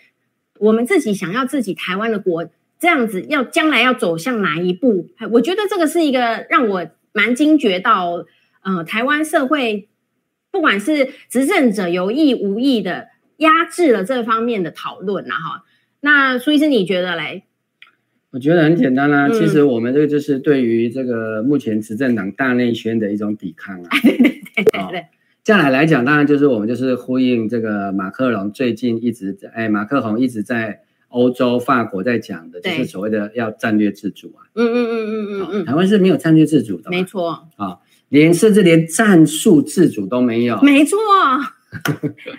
我们自己想要自己台湾的国这样子，要将来要走向哪一步？我觉得这个是一个让我蛮惊觉到，呃，台湾社会。不管是执政者有意无意的压制了这方面的讨论呐，哈，那苏医师你觉得嘞？我觉得很简单啦、其实我们这个就是对于这个目前执政党大内宣的一种抵抗啊。对对对对对。将来来讲，当然就是我们就是呼应这个马克龙最近一直在，哎，马克宏一直在欧洲法国在讲的，就是所谓的要战略自主啊。嗯嗯嗯嗯嗯嗯。台湾是没有战略自主的。没错。啊。连甚至连战术自主都没有，没错，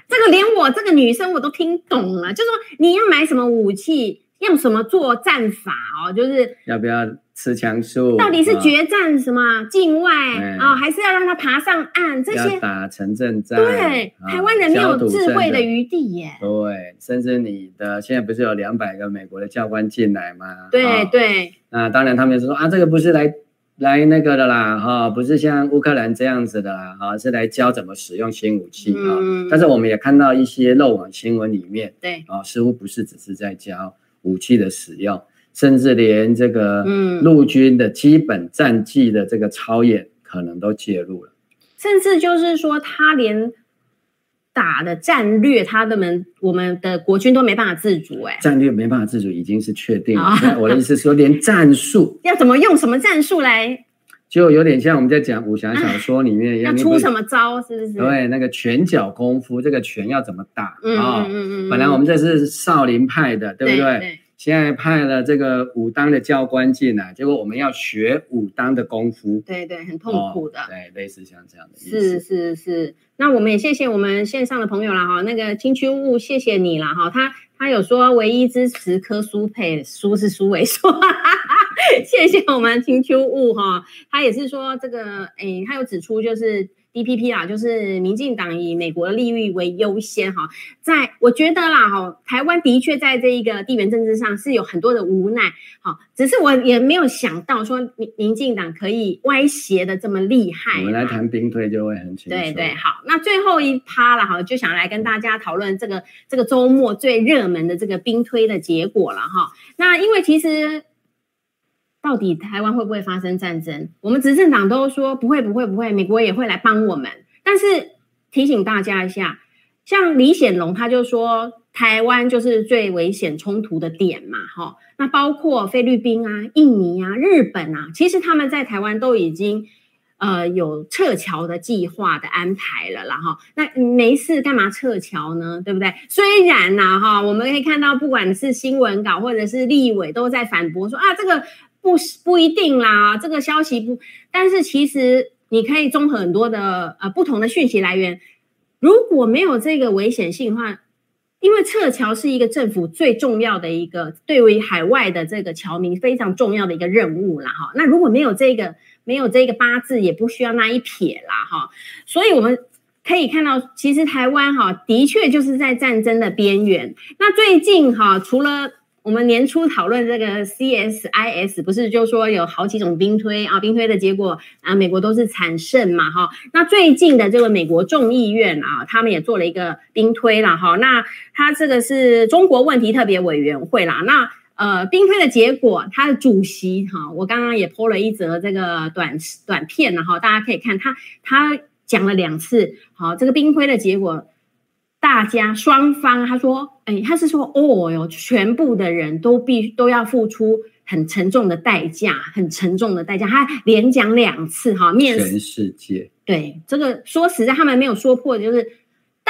这个连我这个女生我都听懂了，就是说你要买什么武器，用什么作战法哦？就是要不要吃枪术？到底是决战什么境外啊，还是要让他爬上岸？这些打城镇战？对，台湾人没有智慧的余地耶。对，甚至你的现在不是有两百个美国的教官进来吗？对对。那当然，他们说啊，这个不是来来那个的啦，哈，不是像乌克兰这样子的啦，哈，是来教怎么使用新武器啊。但是我们也看到一些漏网新闻里面，对啊，似乎不是只是在教。武器的使用，甚至连这个陆军的基本战绩的这个操演，可能都介入了。甚至就是说，他连打的战略，他的们我们的国军都没办法自主。哎，战略没办法自主，已经是确定了。我的意思是说，连战术 要怎么用什么战术来，就有点像我们在讲武侠小说里面一样，要出什么招，是不是？对，那个拳脚功夫，这个拳要怎么打啊？嗯嗯嗯。本来我们这是少林派的，对不对？现在派了这个武当的教官进来，结果我们要学武当的功夫，对对，很痛苦的，对，类似像这样的意思。是是是，那我们也谢谢我们线上的朋友了哈，那个青丘雾，谢谢你了哈，他他有说唯一支持柯苏配，苏是苏伟说，谢谢我们青秋雾哈，他也是说这个，哎，他有指出就是。DPP 啦，就是民进党以美国的利益为优先哈，在我觉得啦哈，台湾的确在这一个地缘政治上是有很多的无奈，好，只是我也没有想到说民民进党可以歪斜的这么厉害。我们来谈兵推就会很清楚。对对，好，那最后一趴了哈，就想来跟大家讨论这个这个周末最热门的这个兵推的结果了哈。那因为其实。到底台湾会不会发生战争？我们执政党都说不会，不会，不会，美国也会来帮我们。但是提醒大家一下，像李显龙他就说，台湾就是最危险冲突的点嘛，哈。那包括菲律宾啊、印尼啊、日本啊，其实他们在台湾都已经呃有撤侨的计划的安排了啦，哈。那没事干嘛撤侨呢？对不对？虽然呢，哈，我们可以看到，不管是新闻稿或者是立委都在反驳说啊，这个。不不一定啦，这个消息不，但是其实你可以综合很多的呃不同的讯息来源。如果没有这个危险性的话，因为撤侨是一个政府最重要的一个对于海外的这个侨民非常重要的一个任务啦哈。那如果没有这个没有这个八字，也不需要那一撇啦哈。所以我们可以看到，其实台湾哈的确就是在战争的边缘。那最近哈除了我们年初讨论这个 CSIS，不是就说有好几种兵推啊，兵推的结果啊，美国都是惨胜嘛，哈。那最近的这个美国众议院啊，他们也做了一个兵推了，哈。那他这个是中国问题特别委员会啦。那呃，兵推的结果，他的主席哈，我刚刚也 po 了一则这个短短片，然后大家可以看他他讲了两次，好，这个兵推的结果。大家双方，他说，哎，他是说，哦哟，全部的人都必都要付出很沉重的代价，很沉重的代价。他连讲两次，哈，面全世界，对这个说实在，他们没有说破，就是。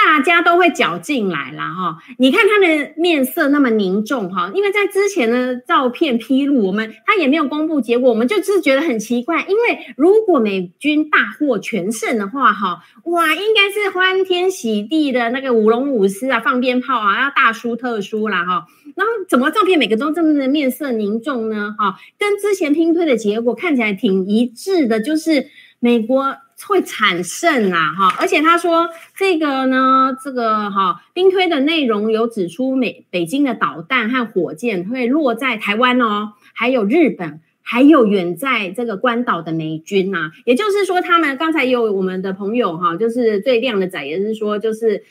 大家都会搅进来了哈，你看他的面色那么凝重哈，因为在之前的照片披露，我们他也没有公布结果，我们就是觉得很奇怪，因为如果美军大获全胜的话哈，哇，应该是欢天喜地的那个舞龙舞狮啊，放鞭炮啊，要大输特输啦哈，然后怎么照片每个都这么的面色凝重呢？哈，跟之前拼推的结果看起来挺一致的，就是美国。会惨胜啊，哈！而且他说这个呢，这个哈兵推的内容有指出美北京的导弹和火箭会落在台湾哦，还有日本，还有远在这个关岛的美军呐。也就是说，他们刚才有我们的朋友哈，就是最亮的仔也是说，就是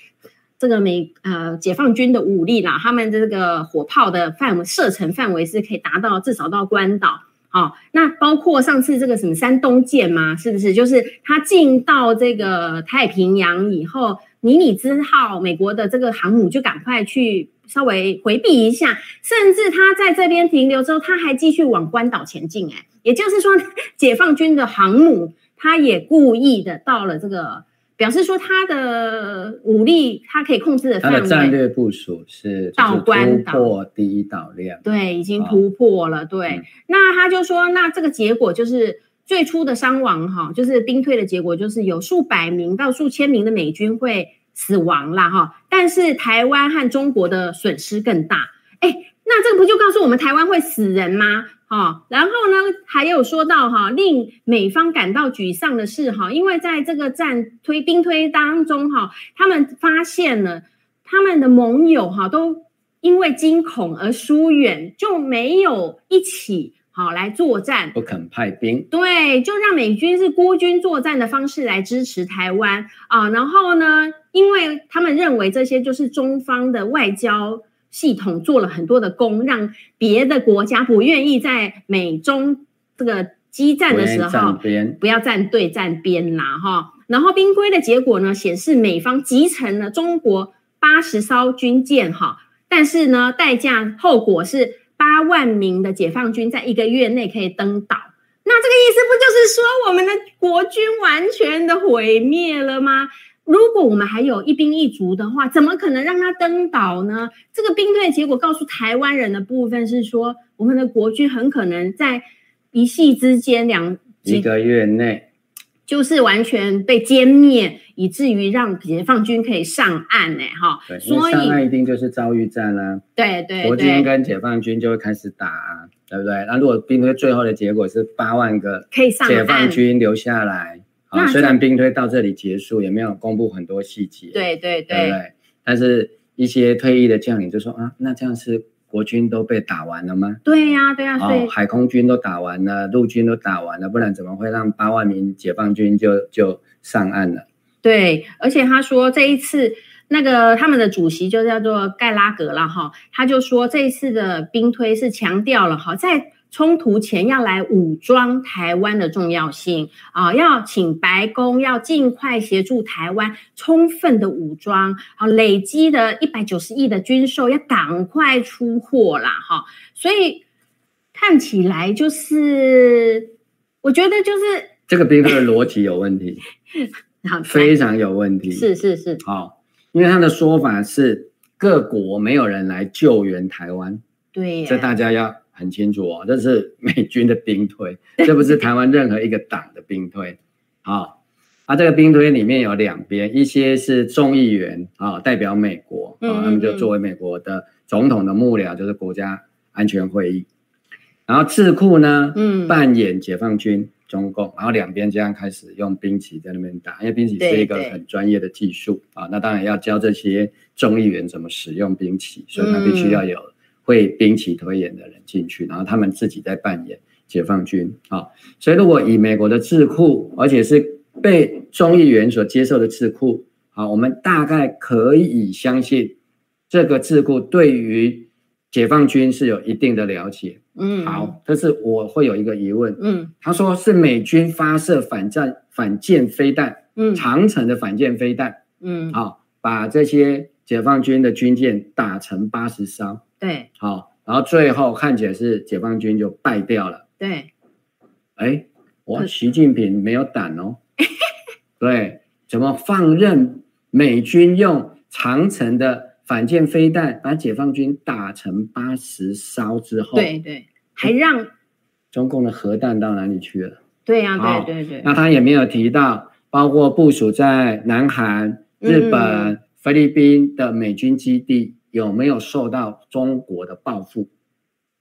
这个美呃解放军的武力啦，他们这个火炮的范围射程范围是可以达到至少到关岛。哦，那包括上次这个什么山东舰吗？是不是？就是他进到这个太平洋以后，尼米兹号美国的这个航母就赶快去稍微回避一下，甚至他在这边停留之后，他还继续往关岛前进。哎，也就是说，解放军的航母，他也故意的到了这个。表示说他的武力，他可以控制的范围，他的战略部署是到关岛突破第一岛链，对，已经突破了。对，嗯、那他就说，那这个结果就是最初的伤亡，哈，就是兵退的结果，就是有数百名到数千名的美军会死亡啦，哈。但是台湾和中国的损失更大。哎，那这个不就告诉我们台湾会死人吗？哈，然后呢，还有说到哈，令美方感到沮丧的是哈，因为在这个战推兵推当中哈，他们发现了他们的盟友哈都因为惊恐而疏远，就没有一起。好，来作战，不肯派兵，对，就让美军是孤军作战的方式来支持台湾啊。然后呢，因为他们认为这些就是中方的外交系统做了很多的功，让别的国家不愿意在美中这个激战的时候不要站队站边啦哈。然后兵规的结果呢，显示美方集成了中国八十艘军舰哈，但是呢，代价后果是。八万名的解放军在一个月内可以登岛，那这个意思不就是说我们的国军完全的毁灭了吗？如果我们还有一兵一卒的话，怎么可能让他登岛呢？这个兵队结果告诉台湾人的部分是说，我们的国军很可能在一夕之间两一个月内。就是完全被歼灭，以至于让解放军可以上岸呢，哈。对，所以上岸一定就是遭遇战啦、啊。对对，国军跟解放军就会开始打、啊，对不对？那如果兵队最后的结果是八万个可以上解放军留下来，啊，虽然兵推到这里结束，也没有公布很多细节，对对对？但是一些退役的将领就说啊，那这样是。国军都被打完了吗？对呀、啊，对呀、啊，所以、哦、海空军都打完了，陆军都打完了，不然怎么会让八万名解放军就就上岸了？对，而且他说这一次那个他们的主席就叫做盖拉格了哈，他就说这一次的兵推是强调了哈，在。冲突前要来武装台湾的重要性。啊，要请白宫要尽快协助台湾充分的武装，好，累积的一百九十亿的军售要赶快出货啦，哈，所以看起来就是，我觉得就是这个兵推的逻辑有问题，非常有问题，是是是，好，因为他的说法是各国没有人来救援台湾，对，这大家要。很清楚哦，这是美军的兵推，这不是台湾任何一个党的兵推。啊，啊，这个兵推里面有两边，一些是众议员啊，代表美国啊，他们就作为美国的总统的幕僚，就是国家安全会议。然后智库呢，嗯，扮演解放军中共，然后两边这样开始用兵棋在那边打，因为兵棋是一个很专业的技术啊，那当然要教这些众议员怎么使用兵棋，所以他必须要有。会兵棋推演的人进去，然后他们自己在扮演解放军啊。所以，如果以美国的智库，而且是被众议员所接受的智库，啊，我们大概可以相信这个智库对于解放军是有一定的了解。嗯，好，但是我会有一个疑问。嗯，他说是美军发射反战反舰飞弹，嗯，长城的反舰飞弹，嗯，好，把这些解放军的军舰打成八十艘。对，好，然后最后看起来是解放军就败掉了。对，哎，哇，习近平没有胆哦。对，怎么放任美军用长城的反舰飞弹把解放军打成八十烧之后，对对，还让中共的核弹到哪里去了？对呀、啊，对对对。那他也没有提到，包括部署在南韩、日本、嗯、菲律宾的美军基地。有没有受到中国的报复？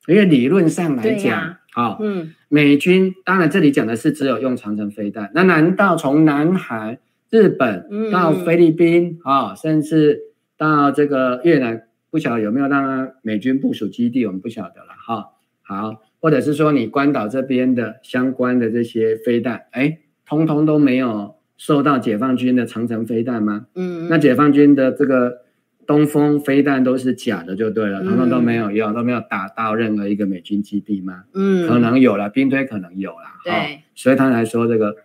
因为理论上来讲，好，嗯，美军当然这里讲的是只有用长城飞弹，那难道从南韩、日本到菲律宾啊，甚至到这个越南，不晓得有没有让美军部署基地？我们不晓得了，哈，好，或者是说你关岛这边的相关的这些飞弹，哎，通通都没有受到解放军的长城飞弹吗？嗯，那解放军的这个。东风飞弹都是假的，就对了，他们都没有用，都没有打到任何一个美军基地吗？嗯，可能有了，兵推可能有了，对、哦，所以他来说这个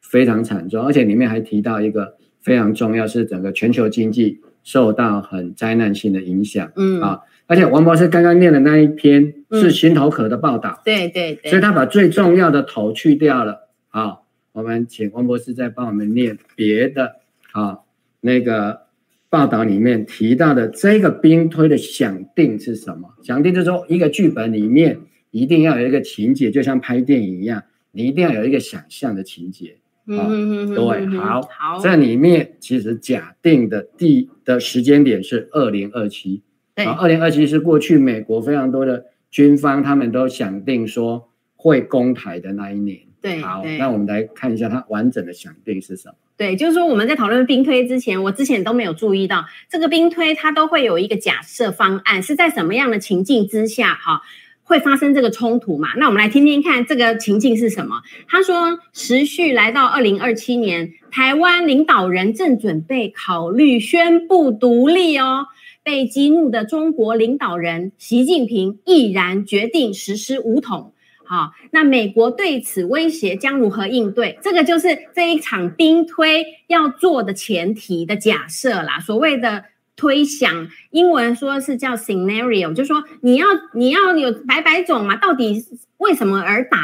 非常惨重，而且里面还提到一个非常重要，是整个全球经济受到很灾难性的影响，嗯。啊，而且王博士刚刚念的那一篇是心头壳的报道，对对对，所以他把最重要的头去掉了，啊，我们请王博士再帮我们念别的，啊，那个。报道里面提到的这个兵推的想定是什么？想定就是说，一个剧本里面一定要有一个情节，就像拍电影一样，你一定要有一个想象的情节。嗯嗯嗯，对，好，好，这里面其实假定的第的时间点是二零二七。对，二零二七是过去美国非常多的军方他们都想定说会攻台的那一年。对，好，那我们来看一下它完整的想定是什么。对，就是说我们在讨论兵推之前，我之前都没有注意到这个兵推，它都会有一个假设方案，是在什么样的情境之下，哈，会发生这个冲突嘛？那我们来听听看这个情境是什么。他说，时序来到二零二七年，台湾领导人正准备考虑宣布独立哦，被激怒的中国领导人习近平毅然决定实施武统。好，那美国对此威胁将如何应对？这个就是这一场兵推要做的前提的假设啦。所谓的推想，英文说是叫 scenario，就是说你要你要有百百种嘛，到底为什么而打？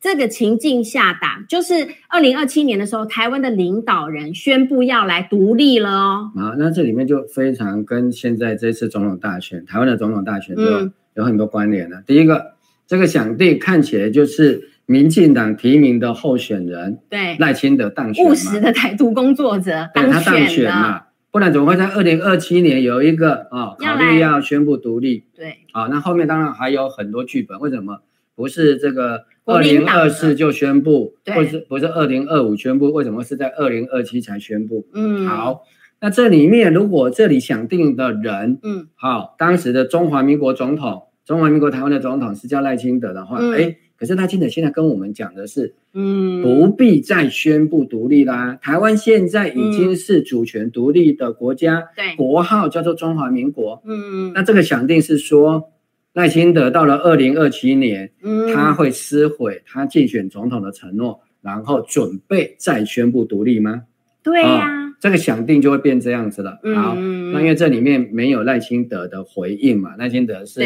这个情境下打，就是二零二七年的时候，台湾的领导人宣布要来独立了哦。啊，那这里面就非常跟现在这次总统大选，台湾的总统大选就有很多关联了。嗯、第一个。这个想定看起来就是民进党提名的候选人，对赖清德当选，务实的台独工作者当选，他当选嘛，不然怎么会在二零二七年有一个啊、哦、考虑要宣布独立？对，啊、哦，那后面当然还有很多剧本，为什么不是这个二零二四就宣布，或是不是二零二五宣布？为什么是在二零二七才宣布？嗯，好，那这里面如果这里想定的人，嗯，好，当时的中华民国总统。中华民国台湾的总统是叫赖清德的话，哎、嗯，可是赖清德现在跟我们讲的是，嗯，不必再宣布独立啦。台湾现在已经是主权独立的国家，对、嗯，国号叫做中华民国。嗯，那这个想定是说，赖清德到了二零二七年，嗯，他会撕毁他竞选总统的承诺，然后准备再宣布独立吗？对呀、啊哦，这个想定就会变这样子了。好，嗯、那因为这里面没有赖清德的回应嘛，赖清德是。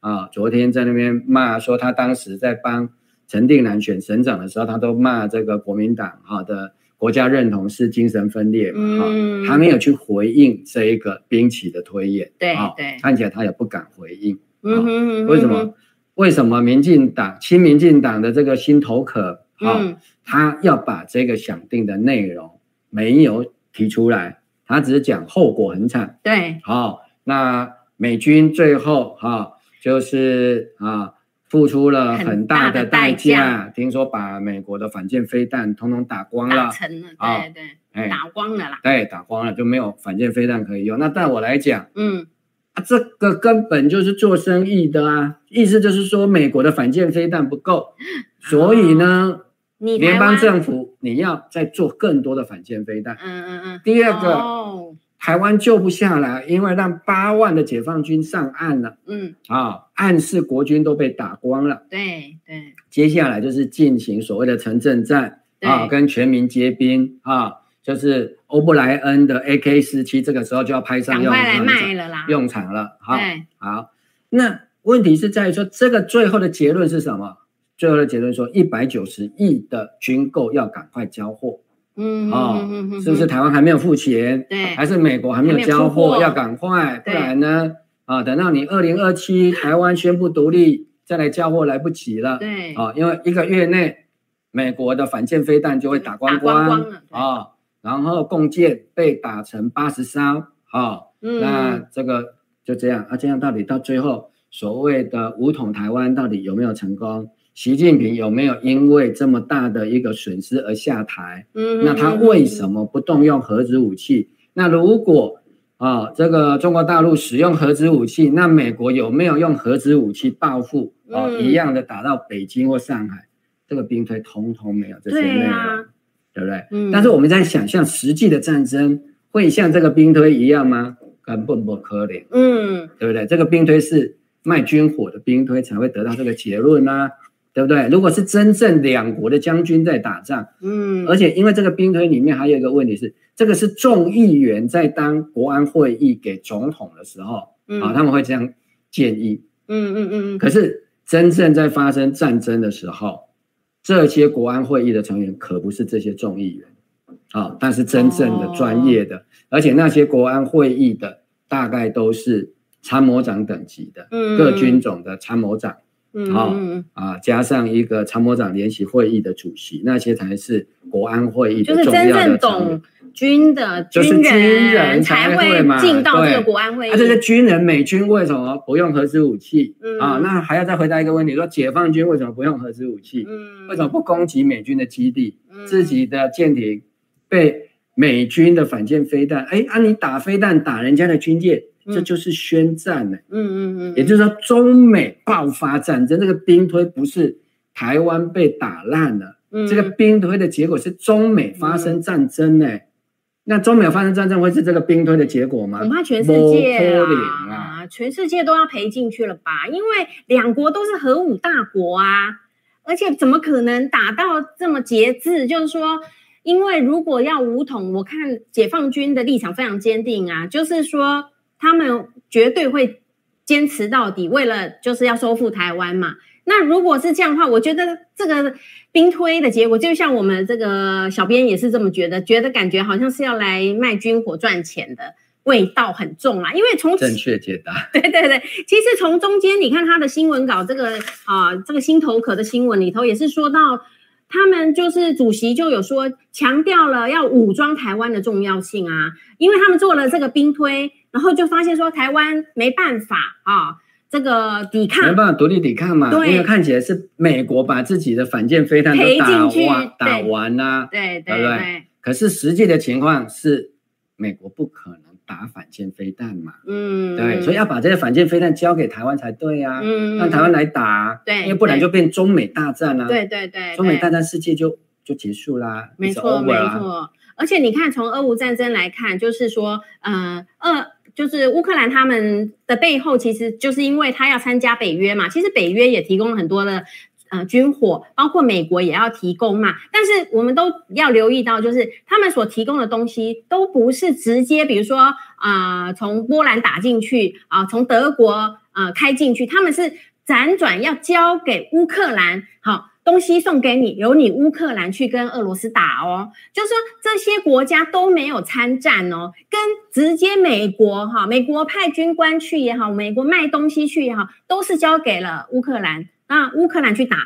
啊，昨天在那边骂说，他当时在帮陈定南选省长的时候，他都骂这个国民党哈的国家认同是精神分裂嘛，嗯，他没有去回应这一个兵棋的推演，对对，看起来他也不敢回应，嗯，为什么？为什么民进党亲民进党的这个心头可啊，他要把这个想定的内容没有提出来，他只是讲后果很惨，对，好，那美军最后哈。就是啊，付出了很大的代价。听说把美国的反舰飞弹通通打光了，打成了，对对，哎，打光了啦。对，打光了就没有反舰飞弹可以用。那对我来讲，嗯，啊，这个根本就是做生意的啊，意思就是说美国的反舰飞弹不够，所以呢，你联邦政府你要再做更多的反舰飞弹。嗯嗯嗯。第二个。台湾救不下来，因为让八万的解放军上岸了。嗯，啊，暗示国军都被打光了。对对，接下来就是进行所谓的城镇战啊，跟全民皆兵啊，就是欧布莱恩的 AK 四七，这个时候就要派上用场了。用场了，好，好。那问题是在于说，这个最后的结论是什么？最后的结论说，一百九十亿的军购要赶快交货。嗯哦，是不是台湾还没有付钱？对，还是美国还没有交货？要赶快，不然呢？啊，等到你二零二七台湾宣布独立再来交货来不及了。对，啊，因为一个月内美国的反舰飞弹就会打光光啊，然后共建被打成八十艘。好，那这个就这样啊，这样到底到最后所谓的武统台湾到底有没有成功？习近平有没有因为这么大的一个损失而下台？嗯，那他为什么不动用核子武器？那如果啊、哦，这个中国大陆使用核子武器，那美国有没有用核子武器报复？啊、哦，一样的打到北京或上海，这个兵推通通没有这些内容，对，啊、对不对？嗯。但是我们在想象实际的战争会像这个兵推一样吗？根本不可能。嗯，对不对？这个兵推是卖军火的兵推才会得到这个结论呢、啊。对不对？如果是真正两国的将军在打仗，嗯，而且因为这个兵推里面还有一个问题是，这个是众议员在当国安会议给总统的时候，嗯、啊，他们会这样建议，嗯嗯嗯。可是真正在发生战争的时候，这些国安会议的成员可不是这些众议员，啊，但是真正的专业的，哦、而且那些国安会议的大概都是参谋长等级的，嗯，各军种的参谋长。嗯嗯啊，加上一个参谋长联席会议的主席，那些才是国安会议的重要的。就是真正懂军的军人才会进到这个国安会议。啊，这些军人美军为什么不用核子武器？嗯啊，那还要再回答一个问题：说解放军为什么不用核子武器？嗯，为什么不攻击美军的基地？自己的舰艇被美军的反舰飞弹，哎，啊，你打飞弹打人家的军舰。这就是宣战呢，嗯嗯嗯，也就是说，中美爆发战争，这个兵推不是台湾被打烂了，嗯，这个兵推的结果是中美发生战争呢。那中美发生战争会是这个兵推的结果吗？恐怕全世界啊，全世界都要赔进去了吧？因为两国都是核武大国啊，而且怎么可能打到这么节制？就是说，因为如果要武统，我看解放军的立场非常坚定啊，就是说。他们绝对会坚持到底，为了就是要收复台湾嘛。那如果是这样的话，我觉得这个兵推的结果，就像我们这个小编也是这么觉得，觉得感觉好像是要来卖军火赚钱的味道很重啊。因为从正确解答，对对对，其实从中间你看他的新闻稿，这个啊这个心头壳的新闻里头也是说到。他们就是主席就有说强调了要武装台湾的重要性啊，因为他们做了这个兵推，然后就发现说台湾没办法啊，这个抵抗，没办法独立抵抗嘛，因为看起来是美国把自己的反舰飞弹都打完打完了，对对对，可是实际的情况是美国不可能。打反舰飞弹嘛，嗯，对，所以要把这些反舰飞弹交给台湾才对啊，嗯，让台湾来打，对，因为不然就变中美大战啊，对对对，中美大战世界就就结束啦，没错没错，而且你看从俄乌战争来看，就是说，呃，俄就是乌克兰他们的背后，其实就是因为他要参加北约嘛，其实北约也提供了很多的。呃，军火包括美国也要提供嘛，但是我们都要留意到，就是他们所提供的东西都不是直接，比如说啊，从、波兰打进去啊，从、德国啊、开进去，他们是辗转要交给乌克兰，好，东西送给你，由你乌克兰去跟俄罗斯打哦，就是说这些国家都没有参战哦，跟直接美国哈，美国派军官去也好，美国卖东西去也好，都是交给了乌克兰。那，乌克兰去打，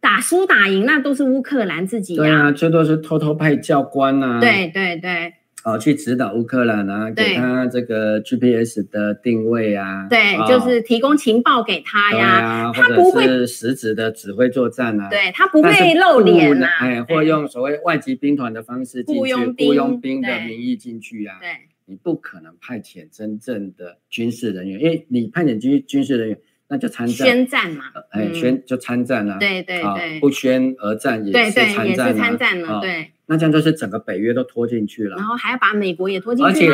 打输打赢那都是乌克兰自己呀。对啊，最多是偷偷派教官啊。对对对。哦，去指导乌克兰啊，给他这个 GPS 的定位啊。对，就是提供情报给他呀。他不会实质的指挥作战啊。对，他不会露脸啊。哎，或用所谓外籍兵团的方式进去，雇佣兵的名义进去啊。对。你不可能派遣真正的军事人员，因为你派遣军军事人员。那就参战，宣战嘛，哎，宣就参战了，对对对，不宣而战也是参战了，对。那这样就是整个北约都拖进去了，然后还要把美国也拖进去而且？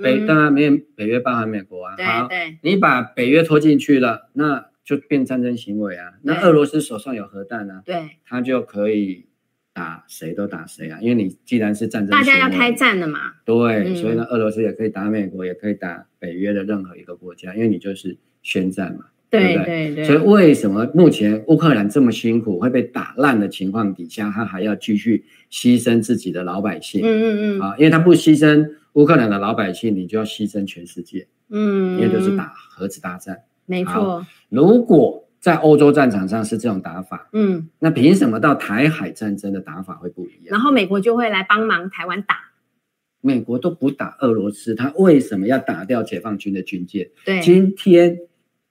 北当然没有，北约包含美国啊，好，你把北约拖进去了，那就变战争行为啊。那俄罗斯手上有核弹啊，对，他就可以打谁都打谁啊，因为你既然是战争，大家要开战了嘛，对，所以呢，俄罗斯也可以打美国，也可以打北约的任何一个国家，因为你就是宣战嘛。对对对，对，所以为什么目前乌克兰这么辛苦，会被打烂的情况底下，他还要继续牺牲自己的老百姓？嗯嗯嗯，啊，因为他不牺牲乌克兰的老百姓，你就要牺牲全世界。嗯，因为就是打核子大战。没错，如果在欧洲战场上是这种打法，嗯，那凭什么到台海战争的打法会不一样？然后美国就会来帮忙台湾打。美国都不打俄罗斯，他为什么要打掉解放军的军舰？对，今天。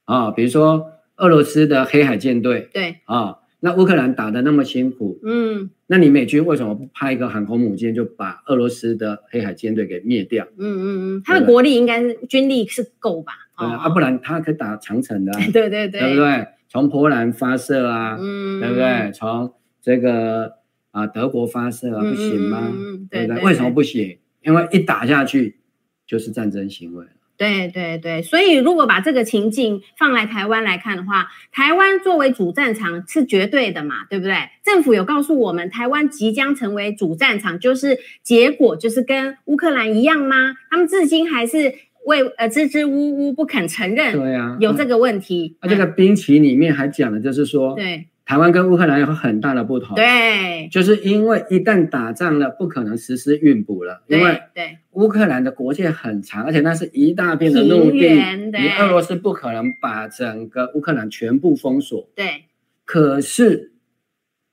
啊、哦，比如说俄罗斯的黑海舰队，对啊、哦，那乌克兰打得那么辛苦，嗯，那你美军为什么不派一个航空母舰就把俄罗斯的黑海舰队给灭掉？嗯嗯嗯，他的国力应该是军力是够吧？对啊，不然他可以打长城的、啊，对对对，对不对？从波兰发射啊，嗯，对不对？从这个啊德国发射啊，不行吗？嗯，对不对？为什么不行？因为一打下去就是战争行为。对对对，所以如果把这个情境放来台湾来看的话，台湾作为主战场是绝对的嘛，对不对？政府有告诉我们，台湾即将成为主战场，就是结果就是跟乌克兰一样吗？他们至今还是为呃支支吾吾不肯承认，对啊，有这个问题。啊，这个兵棋里面还讲的就是说，对。台湾跟乌克兰有很大的不同，对，就是因为一旦打仗了，不可能实施运补了，因为对。乌克兰的国界很长，而且那是一大片的陆地，你俄罗斯不可能把整个乌克兰全部封锁，对。可是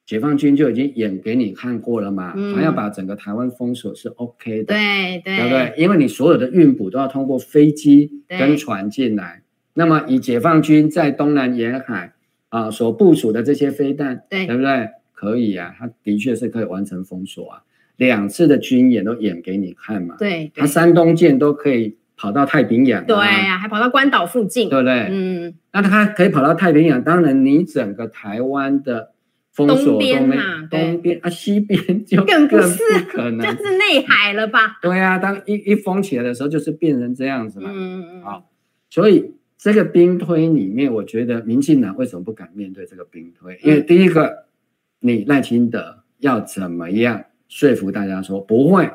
解放军就已经演给你看过了嘛，嗯、他要把整个台湾封锁是 OK 的，对对，对不对？因为你所有的运补都要通过飞机跟船进来，那么以解放军在东南沿海。啊，所部署的这些飞弹，对，对不对？可以啊，它的确是可以完成封锁啊。两次的军演都演给你看嘛。对，它山东舰都可以跑到太平洋，对呀、啊，还跑到关岛附近，对不对？嗯，那它可以跑到太平洋，当然你整个台湾的封锁东边嘛，东边啊，西边 就更不是可能，就是内海了吧？对、啊，当一一封起来的时候，就是变成这样子嘛。嗯嗯，好，所以。这个兵推里面，我觉得民进党为什么不敢面对这个兵推？因为第一个，你赖清德要怎么样说服大家说不会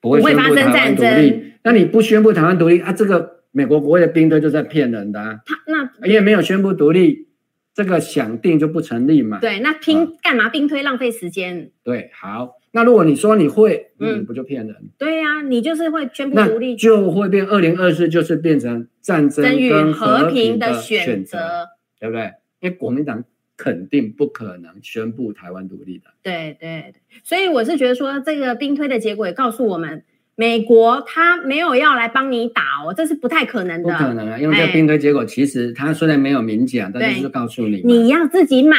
不会宣布台湾独立？那你不宣布台湾独立啊？这个美国国会的兵推就在骗人的啊！他那因为没有宣布独立，这个想定就不成立嘛。对，那拼干嘛兵推浪费时间？对，好。那如果你说你会，嗯，你不就骗人？对呀、啊，你就是会宣布独立，就会变二零二四，就是变成战争与和平的选择，对不对？因为国民党肯定不可能宣布台湾独立的。对对对，所以我是觉得说，这个兵推的结果也告诉我们。美国他没有要来帮你打哦，这是不太可能的。不可能啊，因为这兵推结果其实他虽然没有明讲，但是就告诉你，你要自己买，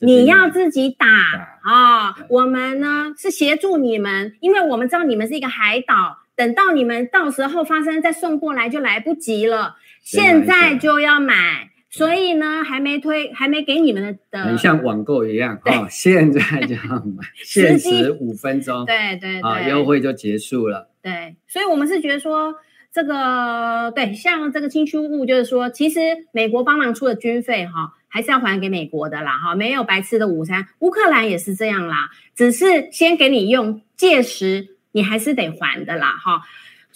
你要自己打啊、哦。我们呢是协助你们，因为我们知道你们是一个海岛，等到你们到时候发生再送过来就来不及了，现在就要买。所以呢，还没推，还没给你们的，很像网购一样 哦。现在就要买，限时五分钟，对对对，优惠就结束了。对，所以我们是觉得说，这个对，像这个亲疏物，就是说，其实美国帮忙出的军费哈，还是要还给美国的啦哈，没有白吃的午餐。乌克兰也是这样啦，只是先给你用，届时你还是得还的啦哈。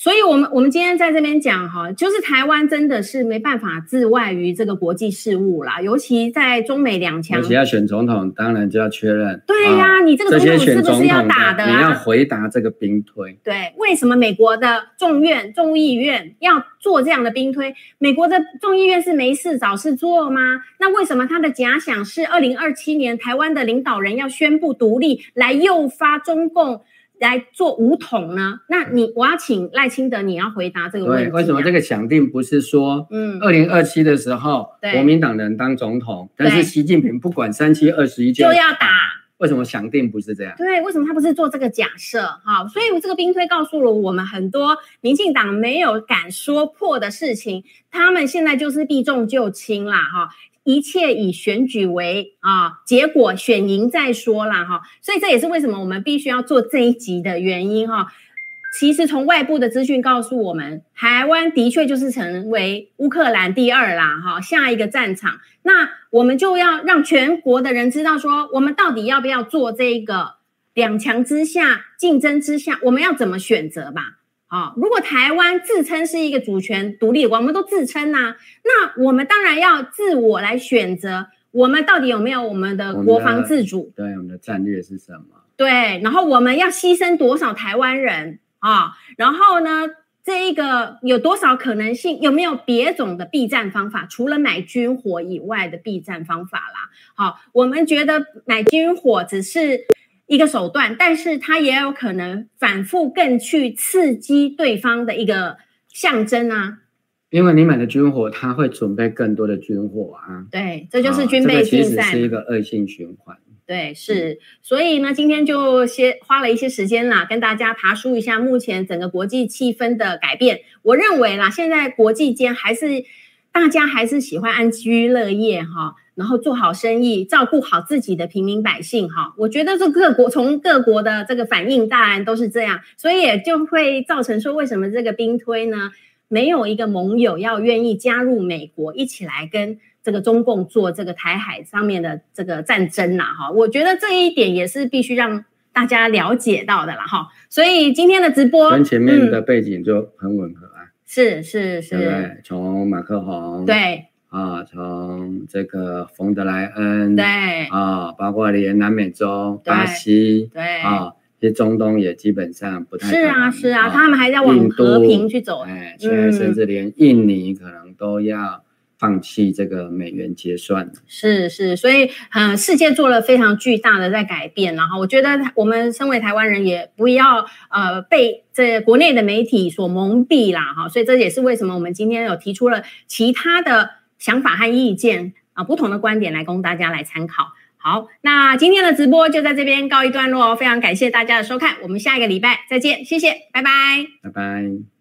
所以，我们我们今天在这边讲哈，就是台湾真的是没办法自外于这个国际事务啦，尤其在中美两强，而且要选总统，当然就要确认。对呀、啊，你这个总统是不是要打的、啊？你要回答这个兵推。对，为什么美国的众院众议院要做这样的兵推？美国的众议院是没事找事做吗？那为什么他的假想是二零二七年台湾的领导人要宣布独立，来诱发中共？来做五统呢？那你我要请赖清德，你要回答这个问题、啊。对，为什么这个想定不是说，嗯，二零二七的时候，嗯、国民党人当总统，但是习近平不管三七二十一就要打？为什么想定不是这样？对，为什么他不是做这个假设？哈，所以这个兵推告诉了我们很多民进党没有敢说破的事情，他们现在就是避重就轻啦，哈。一切以选举为啊结果，选赢再说啦哈，所以这也是为什么我们必须要做这一集的原因哈。其实从外部的资讯告诉我们，台湾的确就是成为乌克兰第二啦哈，下一个战场。那我们就要让全国的人知道说，我们到底要不要做这个两强之下竞争之下，我们要怎么选择吧。啊，如果台湾自称是一个主权独立国，我们都自称呐、啊，那我们当然要自我来选择，我们到底有没有我们的国防自主？对，我们的战略是什么？对，然后我们要牺牲多少台湾人啊？然后呢，这一个有多少可能性？有没有别种的避战方法？除了买军火以外的避战方法啦？好，我们觉得买军火只是。一个手段，但是它也有可能反复更去刺激对方的一个象征啊。因为你买的军火，他会准备更多的军火啊。对，这就是军备竞赛。这个是一个恶性循环。对，是。所以呢，今天就先花了一些时间啦，跟大家爬梳一下目前整个国际气氛的改变。我认为啦，现在国际间还是大家还是喜欢安居乐业哈。然后做好生意，照顾好自己的平民百姓，哈，我觉得这各国从各国的这个反应，当然都是这样，所以也就会造成说，为什么这个兵推呢？没有一个盟友要愿意加入美国一起来跟这个中共做这个台海上面的这个战争呐，哈，我觉得这一点也是必须让大家了解到的了，哈。所以今天的直播跟前面的背景就很吻合啊，是是是，对，从马克宏对。啊，从这个冯德莱恩，对啊，包括连南美洲巴西，对啊，其实中东也基本上不太是啊是啊，他们还在往和平去走，哎，现在甚至连印尼可能都要。放弃这个美元结算是是，所以呃，世界做了非常巨大的在改变，然后我觉得我们身为台湾人也不要呃被这国内的媒体所蒙蔽啦哈，所以这也是为什么我们今天有提出了其他的想法和意见啊，不同的观点来供大家来参考。好，那今天的直播就在这边告一段落，非常感谢大家的收看，我们下一个礼拜再见，谢谢，拜拜，拜拜。